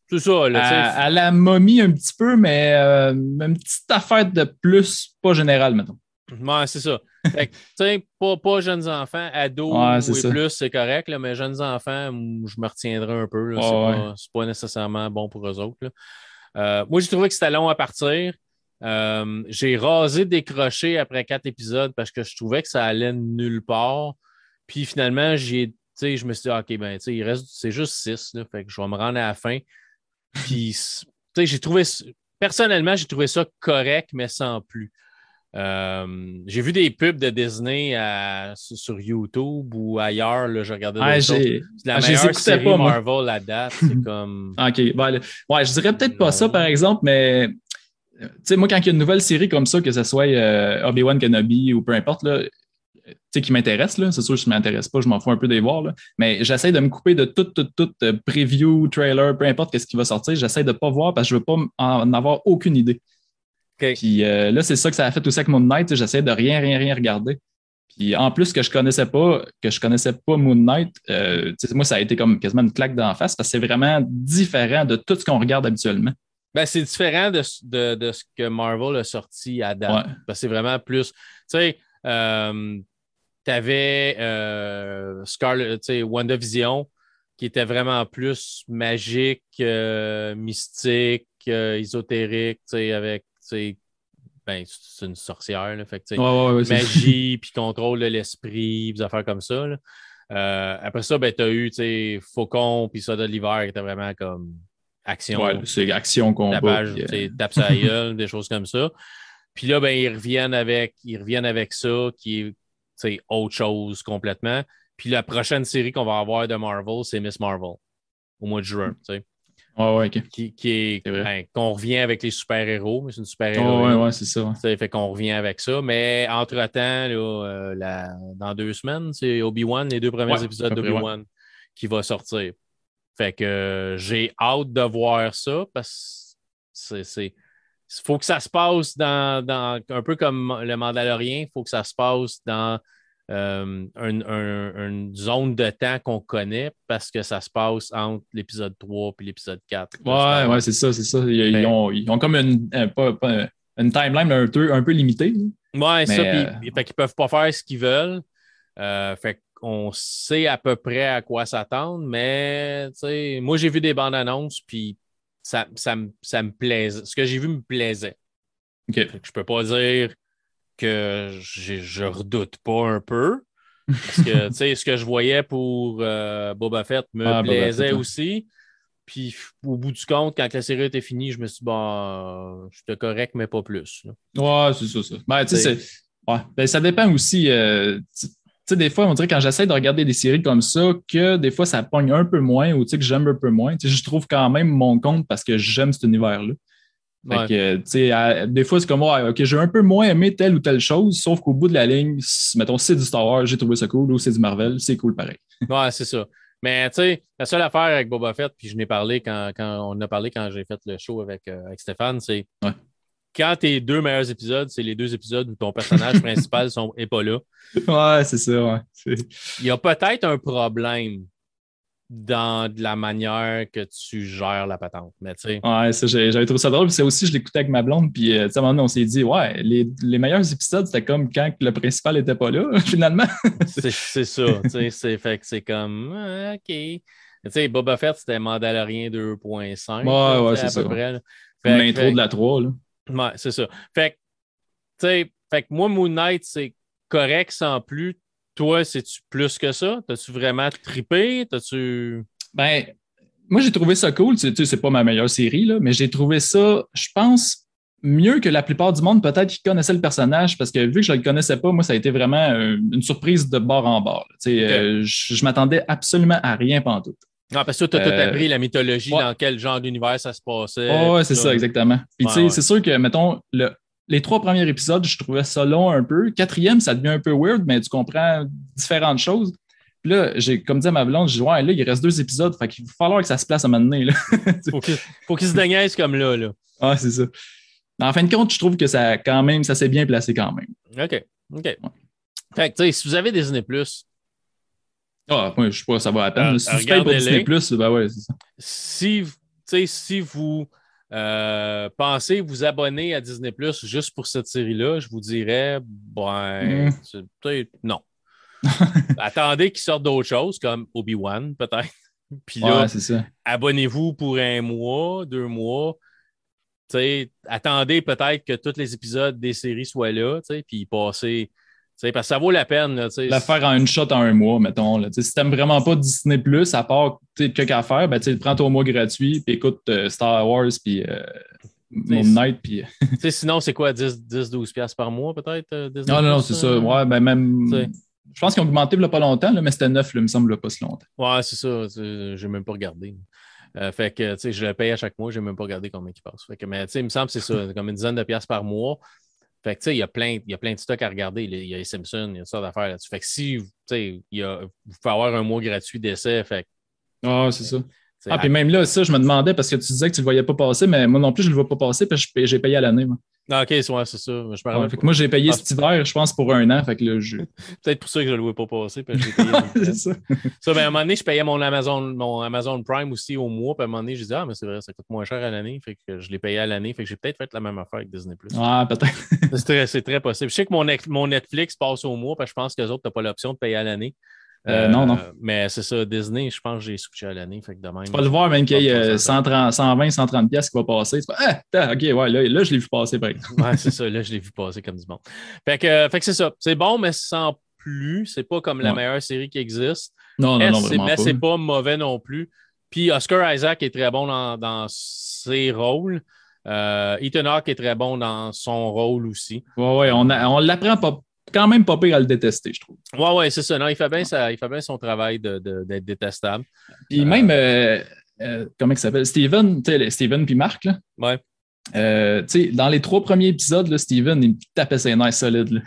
c'est ça. Là, à, la momie un petit peu, mais euh, une petite affaire de plus, pas générale, mettons. Ouais, c'est ça. Pas, pas jeunes enfants, ados ou plus, c'est correct, là, mais jeunes enfants, je me retiendrai un peu. c'est, pas, nécessairement bon pour eux autres. Euh, moi, j'ai trouvé que c'était long à partir. Euh, j'ai rasé décroché après quatre épisodes parce que je trouvais que ça allait nulle part. Puis finalement, j'ai, je me suis dit, OK, ben, il reste, c'est juste six, là, fait que je vais me rendre à la fin. Puis, j'ai trouvé, personnellement, j'ai trouvé ça correct, mais sans plus. Euh, j'ai vu des pubs de Disney sur YouTube ou ailleurs. Là, je regardais ah, C'est la ah, meilleure série Marvel à date. C'est comme. OK. ouais, je dirais peut-être pas ça, par exemple, mais moi, quand il y a une nouvelle série comme ça, que ce soit euh, Obi-Wan Kenobi ou peu importe, là, qui m'intéresse, c'est sûr que je ne m'intéresse pas, je m'en fous un peu des voir, mais j'essaie de me couper de tout, tout, tout, euh, preview, trailer, peu importe ce qui va sortir, j'essaie de ne pas voir parce que je ne veux pas en avoir aucune idée. Puis euh, là, c'est ça que ça a fait aussi avec Moon Knight. J'essaie de rien, rien, rien regarder. Puis en plus que je connaissais pas, que je connaissais pas Moon Knight, euh, moi, ça a été comme quasiment une claque d'en face parce que c'est vraiment différent de tout ce qu'on regarde habituellement. Ben, c'est différent de, ce que Marvel a sorti à date. c'est vraiment plus. Tu sais, euh, tu avais euh, Scarlet, WandaVision, qui était vraiment plus magique, euh, mystique, euh, ésotérique, avec ben, c'est une sorcière, là, fait magie, puis contrôle de l'esprit, des affaires comme ça. Euh, après ça, ben, tu as eu Faucon, puis ça de l'hiver, qui était vraiment comme action. C'est action, combat. Tape sa gueule, des choses comme ça. Puis là, ben, ils reviennent avec, ils reviennent avec ça, qui est autre chose complètement. Puis la prochaine série qu'on va avoir de Marvel, c'est Miss Marvel au mois de juin. Ouais, Qui, est, ben, qu'on revient avec les super-héros, mais c'est une super-héros. ouais, ouais, c'est ça. Fait qu'on revient avec ça. Mais entre-temps, euh, dans deux semaines, c'est Obi-Wan, les deux premiers épisodes d'Obi-Wan qui va sortir. Fait que euh, j'ai hâte de voir ça parce que c'est. Il faut que ça se passe dans, dans, un peu comme le Mandalorien, il faut que ça se passe dans euh, une zone de temps qu'on connaît parce que ça se passe entre l'épisode 3 et l'épisode 4. Ouais, ouais, c'est ça, c'est ça. Ils, ben ont, comme une, une timeline un peu, un peu limitée. Ouais, ça. Puis, euh, fait qu'ils peuvent pas faire ce qu'ils veulent. Euh, fait qu'on sait à peu près à quoi s'attendre, mais moi, j'ai vu des bandes annonces, puis ça, ça, ça me plaisait. Ce que j'ai vu me plaisait. Okay. je peux pas dire que je redoute pas un peu. Parce que, tu sais, ce que je voyais pour euh, Boba Fett me ah, plaisait aussi. Puis, au bout du compte, quand la série était finie, je me suis dit, bon, j'étais correct, mais pas plus. Ouais, c'est ça, ça. Ben, tu sais, ouais. ben, ça dépend aussi. Euh, tu sais, des fois, on dirait quand j'essaie de regarder des séries comme ça, que des fois, ça pogne un peu moins ou tu sais, que j'aime un peu moins. Tu sais, je trouve quand même mon compte parce que j'aime cet univers-là des fois, c'est comme, ouais, OK, j'ai un peu moins aimé telle ou telle chose, sauf qu'au bout de la ligne, mettons, c'est du Star Wars, j'ai trouvé ça cool, ou c'est du Marvel, c'est cool pareil. ouais, c'est ça. Mais tu sais, la seule affaire avec Boba Fett, puis je n'ai parlé quand, quand, on a parlé quand j'ai fait le show avec, euh, avec Stéphane, c'est quand tes deux meilleurs épisodes, c'est les deux épisodes où ton personnage principal n'est pas là. Ouais, c'est ça, ouais. Il y a peut-être un problème dans la manière que tu gères la patente. Mais tu sais. Ouais, j'avais trouvé ça drôle. C'est aussi, je l'écoutais avec ma blonde. Puis euh, à un moment donné, on s'est dit, ouais, les, les meilleurs épisodes, c'était comme quand le principal n'était pas là, finalement. c'est ça. c'est fait que c'est comme, ah, OK. Tu sais, Boba Fett, c'était Mandalorian 2.5. Ouais, ouais, c'est ça. L'intro de la 3, là. Ouais, c'est ça. Fait que, tu sais, fait que moi, Moon Knight, c'est correct sans plus toi, c'est-tu plus que ça? T'as-tu vraiment trippé? T'as-tu. Ben, moi, j'ai trouvé ça cool. Tu sais, c'est pas ma meilleure série, là, mais j'ai trouvé ça, je pense, mieux que la plupart du monde, peut-être qui connaissait le personnage, parce que vu que je ne le connaissais pas, moi, ça a été vraiment euh, une surprise de bord en bord. Euh, je, m'attendais absolument à rien pendant tout. Ah, parce que tu as tout euh, appris la mythologie, dans quel genre d'univers ça se passait. Oh, c'est ça, exactement. Puis, tu sais, c'est sûr que, mettons, le, les trois premiers épisodes, je trouvais ça long un peu. Quatrième, ça devient un peu weird, mais tu comprends différentes choses. Puis là, j'ai, comme dit à ma blonde, je dis, ouais, là, il reste deux épisodes, fait qu'il va falloir que ça se place à un moment donné. faut qu'il, faut qu'il se dégaisse comme là, là. Ah, c'est ça. En fin de compte, je trouve que ça, quand même, ça s'est bien placé quand même. OK. OK. Fait que, tu sais, si vous avez des années plus. Ah, moi, je sais pas, ça va à peine. si tu payes pour Disney Plus, ben ouais, c'est ça. Si, si vous euh, pensez vous abonner à Disney Plus juste pour cette série-là, je vous dirais, ben, mm. peut-être non. Attendez qu'il sorte d'autres choses comme Obi-Wan, peut-être. Puis là, abonnez-vous pour un mois, deux mois. attendez peut-être que tous les épisodes des séries soient là, puis passez parce que ça vaut la peine. la faire en une shot en un mois, mettons. Là. Si t'aimes vraiment pas Disney, à part que qu'à faire, ben, prends ton mois gratuit, puis écoute euh, Star Wars, puis euh, Moon Knight. Puis... sinon, c'est quoi, 10-12$ par mois, peut-être? Euh, non, non, non, c'est ça. Ouais, ben même. Je pense qu'ils ont augmenté il pas longtemps, là, mais c'était neuf, il me semble, pas si longtemps. Ouais, c'est ça. Je n'ai même pas regardé. fait que, tu sais, je le paye à chaque mois, je n'ai même pas regardé combien il passe. Fait que, mais, tu sais, il me semble que c'est ça, comme une dizaine de piastres par mois. Fait que, tu sais, il y, a plein, de stocks à regarder. Il y a les Simpsons, il y a ça d'affaires là-dessus. Fait que si, tu sais, il y a, vous pouvez avoir un mois gratuit d'essai. Fait Ah, c'est ça. Ah, puis même là, ça, je me demandais parce que tu disais que tu ne le voyais pas passer, mais moi non plus, je ne le vois pas passer parce que j'ai payé à l'année. Ah, ok, c'est ça. Je moi, j'ai payé ah. cet hiver, je pense, pour un an. Fait que Peut-être pour ça que je ne le louais pas passer. c'est ça. ça ben, à un moment donné, je payais mon Amazon, mon Amazon Prime aussi au mois. Puis à un moment donné, je disais, ah, mais c'est vrai, ça coûte moins cher à l'année. Fait que je l'ai payé à l'année. Fait que j'ai peut-être fait la même affaire avec Disney. Ah, peut-être. c'est très, possible. Je sais que mon, mon Netflix passe au mois, parce que je pense que les autres, tu n'as pas l'option de payer à l'année. Euh, non, non. Mais c'est ça, Disney, je pense que j'ai switché à l'année. Fait que de Tu vas le voir, même qu'il y a 120, 130 pièces qui va passer. ah, OK, ouais, là, là je l'ai vu passer, par exemple. ouais, c'est ça, là, je l'ai vu passer comme du bon. Fait que, fait que c'est ça. C'est bon, mais sans plus. C'est pas comme la meilleure série qui existe. Non, non, non, vraiment Mais c'est pas mauvais non plus. Puis Oscar Isaac est très bon dans, dans ses rôles. Euh, Ethan Hawke est très bon dans son rôle aussi. Ouais, ouais, on, on l'apprend pas quand même pas pire à le détester, je trouve. Ouais, ouais, c'est ça. Non, il fait bien, ça, il fait bien son travail d'être de, détestable. Puis même, euh, euh, comment il s'appelle? Steven, Steven puis Marc, là. Ouais. Euh, dans les trois premiers épisodes, là, Steven, il tapait ses nerfs solides.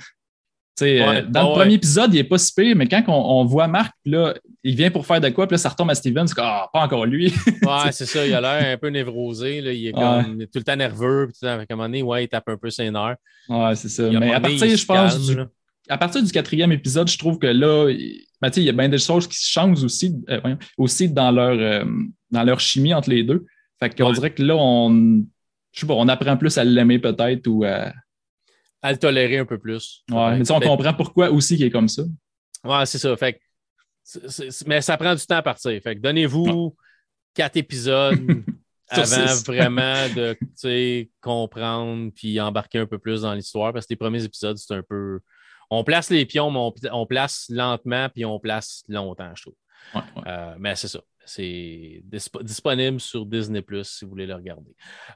Ouais, dans le premier épisode, il n'est pas si pire, mais quand on, voit Marc, là, il vient pour faire de quoi, puis là, ça retombe à Steven, c'est comme, ah, pas encore lui. ouais, c'est ça, il a l'air un peu névrosé, là, il est comme, tout le temps nerveux, puis à un moment donné, ouais, il tape un peu ses nerfs. Ouais, c'est ça. Mais à partir, je pense, du, à partir du quatrième épisode, je trouve que là, ben, il y a bien des choses qui changent aussi, euh, aussi dans, leur, euh, dans leur chimie entre les deux. Fait qu'on dirait que là, on, je sais pas, on apprend plus à l'aimer peut-être ou à... à... le tolérer un peu plus. Ouais, mais on comprend pourquoi aussi qu'il est comme ça. Ouais, c'est ça. Fait mais ça prend du temps à partir. Fait que donnez-vous quatre épisodes avant vraiment de comprendre puis embarquer un peu plus dans l'histoire parce que les premiers épisodes, c'est un peu on place les pions, mais on, place lentement, puis on place longtemps, je trouve. Euh, mais c'est ça. C'est disponible sur Disney Plus si vous voulez le regarder.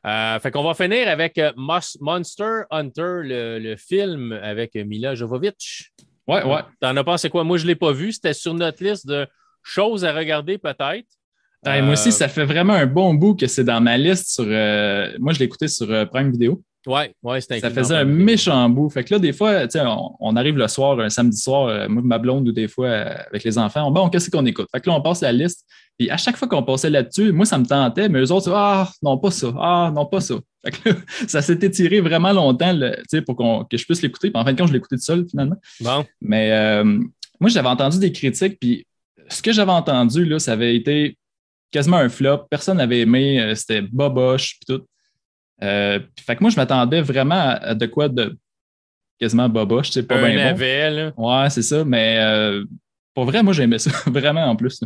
Euh, fait qu'on va finir avec euh, Monster Hunter, le, film avec Mila Jovovich. Ouais, ouais. T'en as pensé quoi? Moi, je ne l'ai pas vu. C'était sur notre liste de choses à regarder peut-être. moi aussi, ça fait vraiment un bon bout que c'est dans ma liste sur. moi, je l'ai écouté sur Prime Video. Ouais, ouais, c'était Ça faisait un méchant bout. Fait que là, des fois, on, on arrive le soir, un samedi soir, euh, moi, ma blonde, ou des fois, euh, avec les enfants, bon, qu'est-ce qu'on écoute? Fait que là, on passe la liste. Puis à chaque fois qu'on passait là-dessus, moi, ça me tentait, mais eux autres, ah, non, pas ça. Ah, non, pas ça. Fait que là, ça s'était tiré vraiment longtemps pour que je puisse l'écouter. Puis en fin de compte, je l'écoutais tout seul, finalement. Bon. Mais euh, moi, j'avais entendu des critiques, puis ce que j'avais entendu, là, ça avait été quasiment un flop. Personne n'avait aimé. C'était boboche, puis tout. Euh, fait que moi, je m'attendais vraiment à, de quoi de quasiment boboche, tu sais, pas bien bon. Ouais, c'est ça, mais euh, pour vrai, moi, j'aimais ça, vraiment en plus.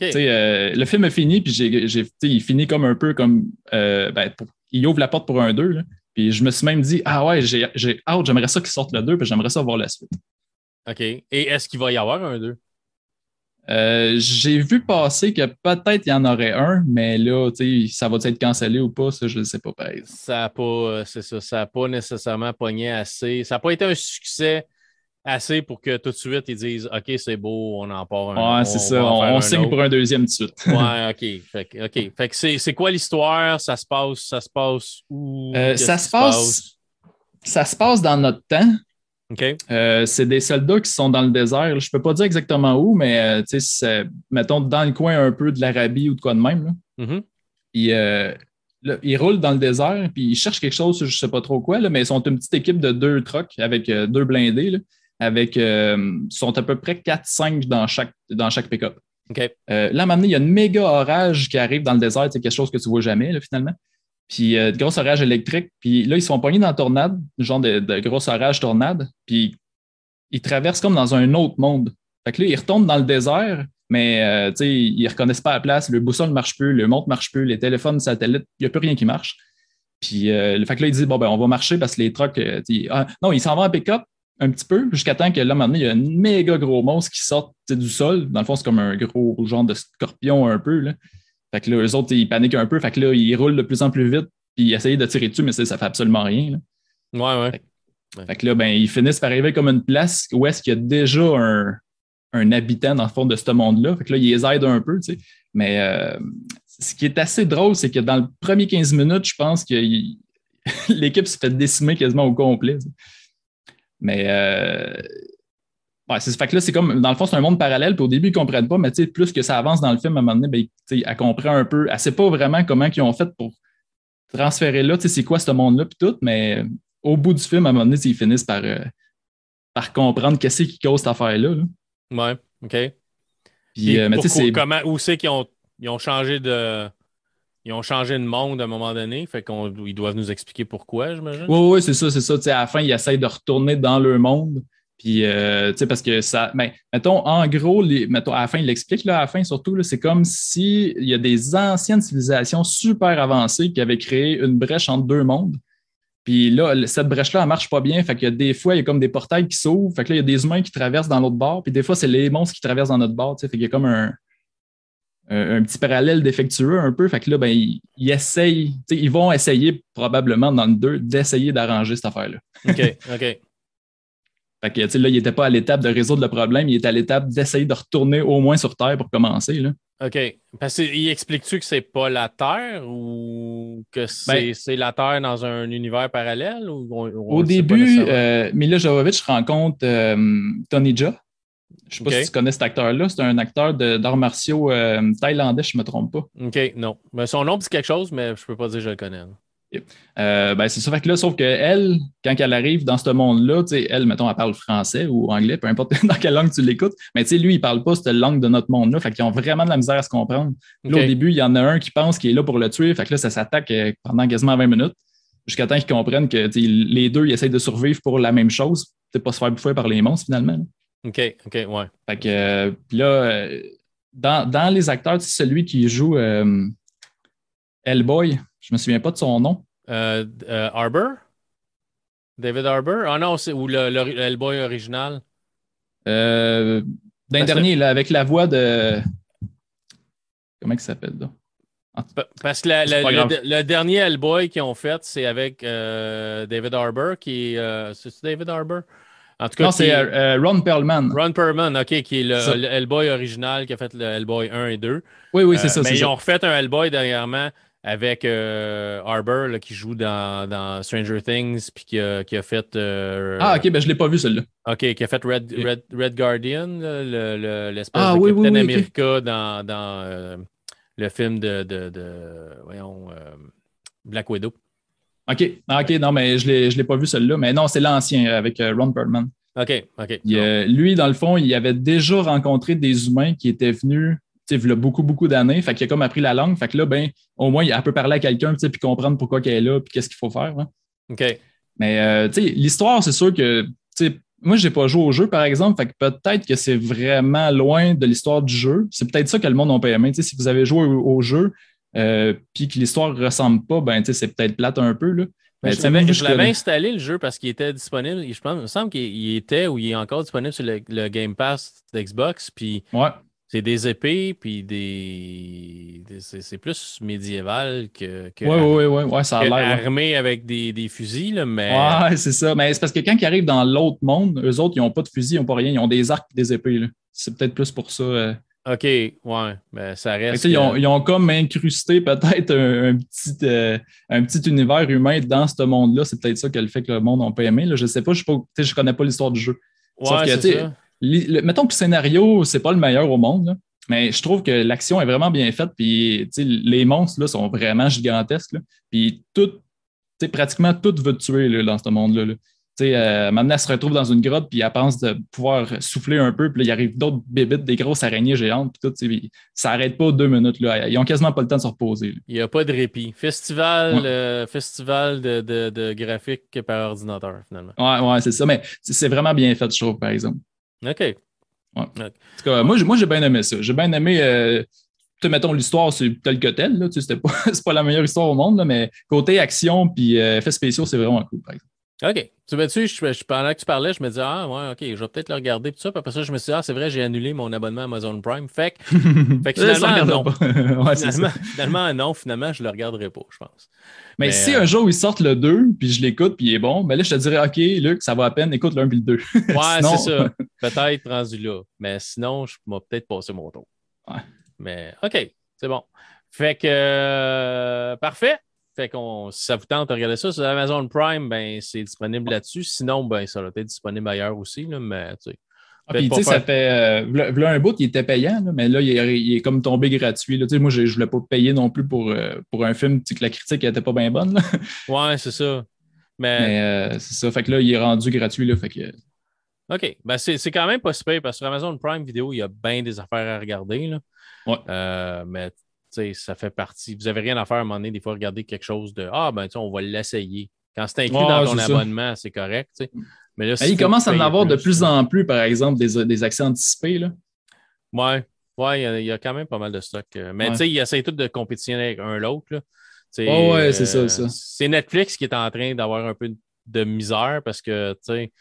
Euh, le film est fini, puis j'ai, il finit comme un peu comme. Ben, il ouvre la porte pour un 2. Puis je me suis même dit, ah ouais, j'ai, hâte, j'aimerais ça qu'il sorte le 2, puis j'aimerais ça voir la suite. OK. Et est-ce qu'il va y avoir un 2? Euh, j'ai vu passer que peut-être il y en aurait un, mais là, ça va être cancellé ou pas, ça, je ne sais pas. Pareil. Ça n'a pas, euh, c'est ça, ça pas nécessairement pogné assez. Ça n'a pas été un succès assez pour que tout de suite ils disent OK, c'est beau, on en part un. Ouais, c'est ça, on, signe pour un deuxième tout de suite. ouais, OK. Fait, OK. Fait que c'est quoi l'histoire? Ça se passe, ça se passe où? Euh, ça se passe? Ça se passe dans notre temps. Euh, c'est des soldats qui sont dans le désert. Je ne peux pas dire exactement où, mais euh, mettons dans le coin un peu de l'Arabie ou de quoi de même. Mm-hmm. Euh, ils, roulent dans le désert, puis ils cherchent quelque chose, je ne sais pas trop quoi, mais ils sont une petite équipe de deux trucks avec deux blindés. avec, ils sont à peu près 4-5 dans chaque, dans chaque pick-up. là, maintenant, il y a une méga orage qui arrive dans le désert. C'est quelque chose que tu ne vois jamais, finalement. Puis euh, de gros orages électriques. Puis là, ils sont pognés dans la tornade, genre de, de gros orage tornade. Puis ils traversent comme dans un autre monde. Fait que là, ils retombent dans le désert, mais euh, tu sais, ils reconnaissent pas la place. Le boussole ne marche plus, le montre ne marche plus, les téléphones satellites, il n'y a plus rien qui marche. Puis euh, le fait que là, ils disent bon, ben, on va marcher parce que les trucks. Ah, non, ils s'en vont en pick-up un petit peu jusqu'à temps que là, maintenant, il y a un méga gros monstre qui sort du sol. Dans le fond, c'est comme un gros genre de scorpion un peu. Là. Fait que là, eux autres, ils paniquent un peu. Fait que là, ils roulent de plus en plus vite. Puis ils essayent de tirer dessus, mais ça, ça fait absolument rien. Ouais, ouais. Fait, que là, ben, ils finissent par arriver comme une place où est-ce qu'il y a déjà un, un, habitant dans le fond de ce monde-là. Fait que là, ils les aident un peu, tu sais. Mais euh, ce qui est assez drôle, c'est que dans le premier 15 minutes, je pense que l'équipe se fait décimer quasiment au complet. Mais euh, Ouais, c'est fait que là, c'est comme, dans le fond, c'est un monde parallèle, puis au début, ils ne comprennent pas, mais plus que ça avance dans le film, à un moment donné, ben, elle comprend un peu. Elle ne sait pas vraiment comment ils ont fait pour transférer là, tu sais, c'est quoi ce monde-là, puis tout, mais au bout du film, à un moment donné, ils finissent par, euh, par comprendre qu'est-ce qui cause cette affaire-là. là. Ouais, OK. Puis, euh, mais Pourquoi- comment, où c'est qu'ils ont, ils ont changé de. Ils ont changé de monde à un moment donné? Fait qu'ils doivent nous expliquer pourquoi, j'imagine? Oui, oui, c'est ça, c'est ça. Tu sais, à la fin, ils essayent de retourner dans leur monde. Puis, euh, tu sais, parce que ça. Ben, mettons, en gros, les, mettons, à la fin, il l'explique, là, à la fin, surtout, là, c'est comme s'il y a des anciennes civilisations super avancées qui avaient créé une brèche entre deux mondes. Puis là, cette brèche-là, elle marche pas bien. Fait que des fois, il y a comme des portails qui s'ouvrent. Fait que là, il y a des humains qui traversent dans l'autre bord. Puis des fois, c'est les monstres qui traversent dans notre bord. Fait qu'il y a comme un, un, petit parallèle défectueux un peu. Fait que là, ben, ils, ils essayent, ils vont essayer probablement dans le 2 d'essayer d'arranger cette affaire-là. OK, OK. Fait que, là, il n'était pas à l'étape de résoudre le problème, il était à l'étape d'essayer de retourner au moins sur Terre pour commencer. Là. OK. Parce qu'il explique-tu que c'est pas la Terre ou que c'est Ben- c'est la Terre dans un univers parallèle? Ou on- on Au début, euh, Mila Jovovich rencontre euh, Tony Jaa. Je sais pas si tu connais cet acteur-là. C'est un acteur d'arts martiaux euh, thaïlandais, je ne me trompe pas. OK, non. Mais son nom dit quelque chose, mais je peux pas dire que je le connais. là. Euh, ben, c'est ça. Fait que là, sauf qu'elle, quand elle arrive dans ce monde-là, tu sais, elle, mettons, elle parle français ou anglais, peu importe dans quelle langue tu l'écoutes. Mais lui, il parle pas cette langue de notre monde-là. Fait qu'ils ont vraiment de la misère à se comprendre. Là, au début, il y en a un qui pense qu'il est là pour le tuer. Fait que là, ça s'attaque euh, pendant quasiment 20 minutes. Jusqu'à temps qu'ils comprennent que les deux, ils essayent de survivre pour la même chose. C'est pas se faire bouffer par les monstres, finalement. là. OK, OK, ouais. Fait que euh, puis là, euh, dans, dans les acteurs, sais, celui qui joue Hellboy, je me souviens pas de son nom. Euh, euh, Arbor? David Arbor? Ah non, c'est ou le, le, original. Euh, D'un que- dernier, là, avec la voix de. Comment il s'appelle, là? Pa- Parce que la- la- le, dernier Hellboy qu'ils ont fait, c'est avec euh, David Arbor, qui euh, c'est David Arbor? En tout cas, Non, c'est est- euh, Ron Perlman. Ron Perlman, OK, qui est le, Hellboy original qui a fait le Hellboy 1 et 2. Oui, oui, c'est ça. Mais ils ça. ont refait un Hellboy dernièrement avec euh, là, qui joue dans, dans Stranger Things puis qui a, qui a fait. euh, Ah, ok, ben je l'ai pas vu, celui-là. OK, qui a fait Red. Red, Red Guardian, là, le- le- l'espèce Ah, de oui, Captain oui. America dans, dans euh, le film de, de, de- voyons, euh, Black Widow. OK. Ah, OK, non, mais je l'ai, je l'ai pas vu celui-là. Mais non, c'est l'ancien avec Ron Perlman. OK, OK. Il, euh, lui, dans le fond, il avait déjà rencontré des humains qui étaient venus, il a beaucoup, beaucoup d'années. Fait qu'il a comme appris la langue. Fait que là, ben, au moins, il- elle peut parler à quelqu'un, puis comprendre pourquoi qu'elle est là, puis qu'est-ce qu'il faut faire. hein. OK. Mais, euh, tu sais, l'histoire, c'est sûr que, tu sais, moi, j'ai pas joué au jeu, par exemple. Fait que peut-être que c'est vraiment loin de l'histoire du jeu. C'est peut-être ça que le monde n'a pas aimé. Si vous avez joué au, au jeu, euh, puis que l'histoire ne ressemble pas, ben, c'est peut-être plate un peu, là. Je l'avais, je installé le jeu parce qu'il était disponible. Je pense, il me semble qu'il il était ou il est encore disponible sur le, le Game Pass d'Xbox. Puis Ouais. C'est des épées, puis des. des- c'est, c'est plus médiéval que, que, Ouais, ouais, ouais, ouais, ça a l'air. ouais. armé avec des, des fusils. Là, mais Ouais, c'est ça. Mais c'est parce que quand ils arrivent dans l'autre monde, eux autres, ils n'ont pas de fusil, ils n'ont pas rien. Ils ont des arcs et des épées. là. C'est peut-être plus pour ça. euh. OK, ouais. Mais ça que, reste. ils, ont, ils ont comme incrusté peut-être un, un petit, euh, un petit univers humain dans ce monde-là. C'est peut-être ça qui a le fait que le monde n'a pas aimé. Là. Je sais pas, je ne connais pas l'histoire du jeu. sauf Ouais, que, ça. Le- mettons que le scénario, c'est pas le meilleur au monde, là, mais je trouve que l'action est vraiment bien faite. Puis les monstres là, sont vraiment gigantesques. là. Puis tout, pratiquement tout veut te tuer là, dans ce monde-là. là. Euh, maintenant, elle se retrouve dans une grotte, puis elle pense de pouvoir souffler un peu, puis là, il arrive d'autres bébites, des grosses araignées géantes, puis tout, puis ça n'arrête pas deux minutes. Là. Ils ont quasiment pas le temps de se reposer. là. Il n'y a pas de répit. Festival, Ouais. euh, festival de, de, de graphique par ordinateur, finalement. Ouais, ouais, c'est ça. Mais c'est vraiment bien fait, je trouve, par exemple. OK. En tout cas, moi, j'ai- moi, j'ai bien aimé ça. J'ai bien aimé. euh, mettons, l'histoire, c'est tel que tel. Là, tu sais, c'était pas, c'est pas la meilleure histoire au monde, là, mais côté action puis euh, effets spéciaux, c'est vraiment cool, par exemple. OK. Tu vois, tu je, je- pendant que tu parlais, je me disais, ah, ouais, OK, je vais peut-être le regarder. Puis ça, puis après ça, je me suis dit, ah, c'est vrai, j'ai annulé mon abonnement Amazon Prime. Fait que, Fait que finalement, non. Ouais, finalement, finalement, non, finalement, je le regarderai pas, je pense. Mais, Mais, si euh, un jour ils sortent le 2, puis je l'écoute, puis il est bon, ben là, je te dirais, OK, Luc, ça va à peine, écoute le 1 puis le 2. Ouais, Sinon- c'est ça. Peut-être rendu là. Mais sinon, je vais peut-être passer mon tour. Ouais. Mais OK, c'est bon. Fait que euh, parfait. Fait qu'on si ça vous tente de regarder ça sur Amazon Prime, ben c'est disponible là-dessus. Sinon, ben ça va être disponible ailleurs aussi. Là, mais tu sais, Ah, puis, tu sais, ça fait. Euh, là, un bout, il était payant, mais là, il est, comme tombé gratuit. Là. Moi, je ne voulais pas payer non plus pour, euh, pour un film que la critique n'était pas bien bonne. Là. Ouais, c'est ça. Mais, euh, c'est ça. Fait que là, il est rendu gratuit. Là, fait que... OK. Ben, c'est quand même pas super parce que sur Amazon Prime Vidéo, il y a bien des affaires à regarder. Là. Ouais. mais ça fait partie. Vous n'avez rien à faire à un moment donné, des fois, regarder quelque chose de Ah, ben, on va l'essayer. Quand c'est inclus dans ton abonnement, c'est correct. Mais là, il commence à en avoir de plus en plus, par exemple, des, des accès anticipés. Là. Ouais, ouais, il y, a quand même pas mal de stock. Euh. Mais tu sais, ils essayent tous de compétitionner avec un l'autre. Oh, ouais, c'est ça, ça. C'est Netflix qui est en train d'avoir un peu de misère parce que, tu sais,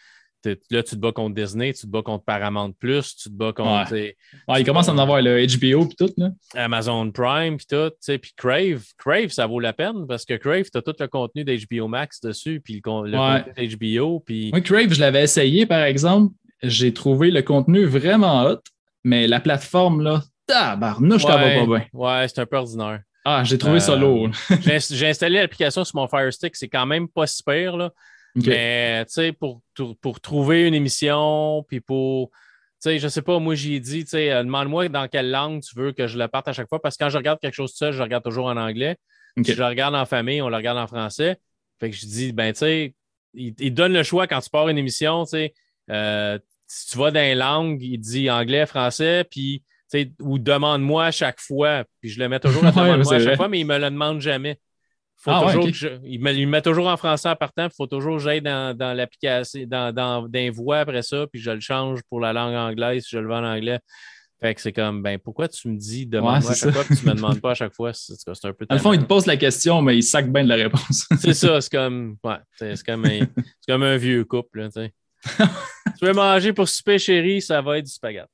là, tu te bats contre Disney, tu te bats contre Paramount Plus, tu te bats contre. Ouais. il commence à en avoir le HBO puis tout. Là. Amazon Prime puis tout. Puis Crave. Crave, ça vaut la peine parce que Crave, tu as tout le contenu d'HBO Max dessus, puis le, contenu d'HBO. Puis... Oui, Crave, je l'avais essayé par exemple. J'ai trouvé le contenu vraiment hot, mais la plateforme, là, tabarnouche, ouais, va pas bien. Ouais, c'est un peu ordinaire. Ah, j'ai trouvé ça euh, lourd. j'ai installé l'application sur mon Fire Stick, c'est quand même pas super. Là. Mais, tu sais, pour, pour trouver une émission, puis pour. Tu sais, je sais pas, moi, j'ai dit, tu sais, euh, demande-moi dans quelle langue tu veux que je le parte à chaque fois, parce que quand je regarde quelque chose seul, je regarde toujours en anglais. Si je le regarde en famille, on le regarde en français. Fait que je dis, ben, tu sais, il, donne le choix quand tu pars une émission, tu sais. Euh, si tu vas dans les langues, il dit anglais, français, puis, tu sais, ou demande-moi à chaque fois. Puis je le mets toujours à demande-moi à chaque fois, mais il me le demande jamais. Faut ah, toujours il, me, met toujours en français en partant. Il faut toujours que j'aille dans, dans l'application, dans, dans, dans voix après ça, puis je le change pour la langue anglaise je le veux en anglais. Fait que c'est comme, ben, pourquoi tu me dis demande-moi à chaque fois que tu me demandes pas à chaque fois? C'est un peu. À le fond, il te pose la question, mais il sac bien de la réponse. c'est ça, c'est comme, ouais, c'est comme, un, comme un vieux couple. Là, tu veux manger pour souper, chérie, ça va être du spaghetti.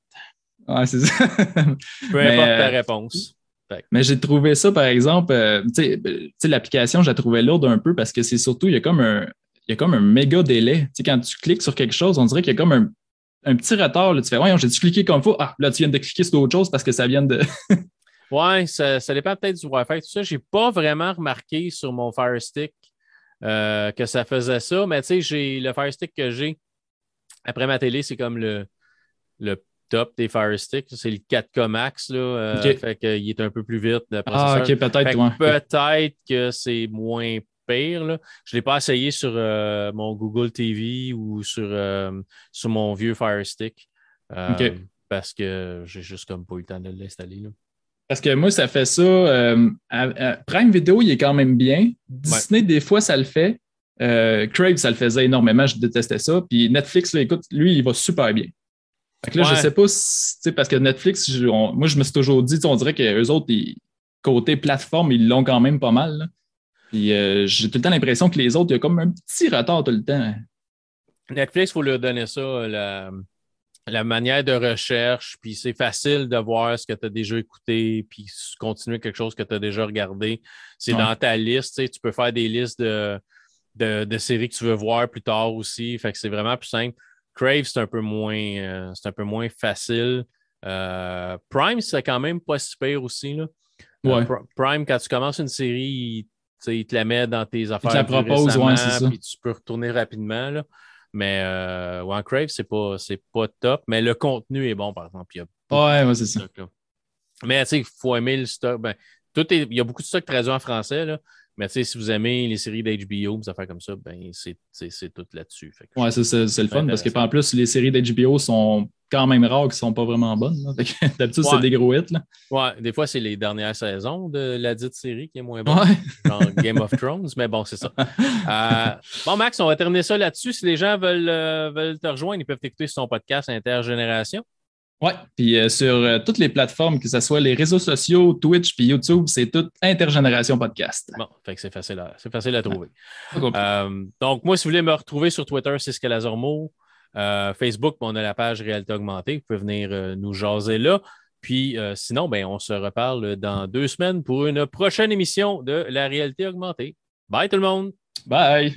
Ouais, c'est ça. Peu importe ta euh, réponse. Mais j'ai trouvé ça, par exemple, euh, tu sais, l'application, je la trouvais lourde un peu parce que c'est surtout, il y a comme un, il y a comme un méga délai. Quand tu cliques sur quelque chose, on dirait qu'il y a comme un, un petit retard. Tu fais, ouais, j'ai-tu cliqué comme il faut? Ah, là, tu viens de cliquer sur autre chose parce que ça vient de. ouais, ça, ça dépend peut-être du Wi-Fi. Tout ça, j'ai pas vraiment remarqué sur mon Fire Stick euh, que ça faisait ça, mais tu sais, j'ai le Fire Stick que j'ai après ma télé, c'est comme le, le top des Fire Stick. C'est le 4K Max. Là, euh, Fait qu'il est un peu plus vite. ah, ok, peut-être. Peut-être que c'est moins pire. Là. Je ne l'ai pas essayé sur euh, mon Google TV ou sur, euh, sur mon vieux Fire Stick. Parce que j'ai juste comme pas eu le temps de l'installer. Parce que moi, ça fait ça. Prime Video, il est quand même bien. Disney, des fois, ça le fait. Crave, ça le faisait énormément. Je détestais ça. Puis Netflix, écoute, lui, il va super bien là, je sais pas si, parce que Netflix, moi, je me suis toujours dit, on dirait qu'eux autres, côté plateforme, ils l'ont quand même pas mal. Puis euh, j'ai tout le temps l'impression que les autres, il y a comme un petit retard tout le temps. Netflix, il faut leur donner ça, la, manière de recherche, puis c'est facile de voir ce que tu as déjà écouté, puis continuer quelque chose que tu as déjà regardé. C'est dans ta liste, tu peux faire des listes de, de, de, séries que tu veux voir plus tard aussi. Fait que c'est vraiment plus simple. Crave, c'est un peu moins, euh, c'est un peu moins facile. Euh, Prime, c'est quand même pas si pire aussi. Là. Euh, Prime, quand tu commences une série, il, te la met dans tes affaires. Il te la propose, ouais, c'est ça. Puis tu peux retourner rapidement. Là. Mais euh, Crave, c'est pas, pas top. Mais le contenu est bon, par exemple. Il y a ouais, c'est ça. Mais tu sais, il faut aimer le stock. Ben, tout il y a beaucoup de stock traduit en français. Là. Mais si vous aimez les séries d'HBO, des affaires comme ça, ben c'est tout là-dessus. Ouais, c'est le fun parce que en plus, les séries d'HBO sont quand même rares qui ne sont pas vraiment bonnes. D'habitude, c'est des gros hits. Là. Ouais, des fois, c'est les dernières saisons de la dite série qui est moins bonne. Genre Game of Thrones, mais bon, c'est ça. Euh, bon, Max, on va terminer ça là-dessus. Si les gens veulent, euh, veulent te rejoindre, ils peuvent t'écouter sur ton podcast Intergénération. Oui, puis euh, sur euh, toutes les plateformes, que ce soit les réseaux sociaux, Twitch puis YouTube, c'est tout Intergénération Podcast. Bon, fait que c'est facile à, c'est facile à trouver. Euh, donc, moi, si vous voulez me retrouver sur Twitter, c'est Scalazormo. Facebook, on a la page Réalité Augmentée. Vous pouvez venir nous jaser là. Puis sinon, ben, on se reparle dans deux semaines pour une prochaine émission de La Réalité Augmentée. Bye tout le monde! Bye!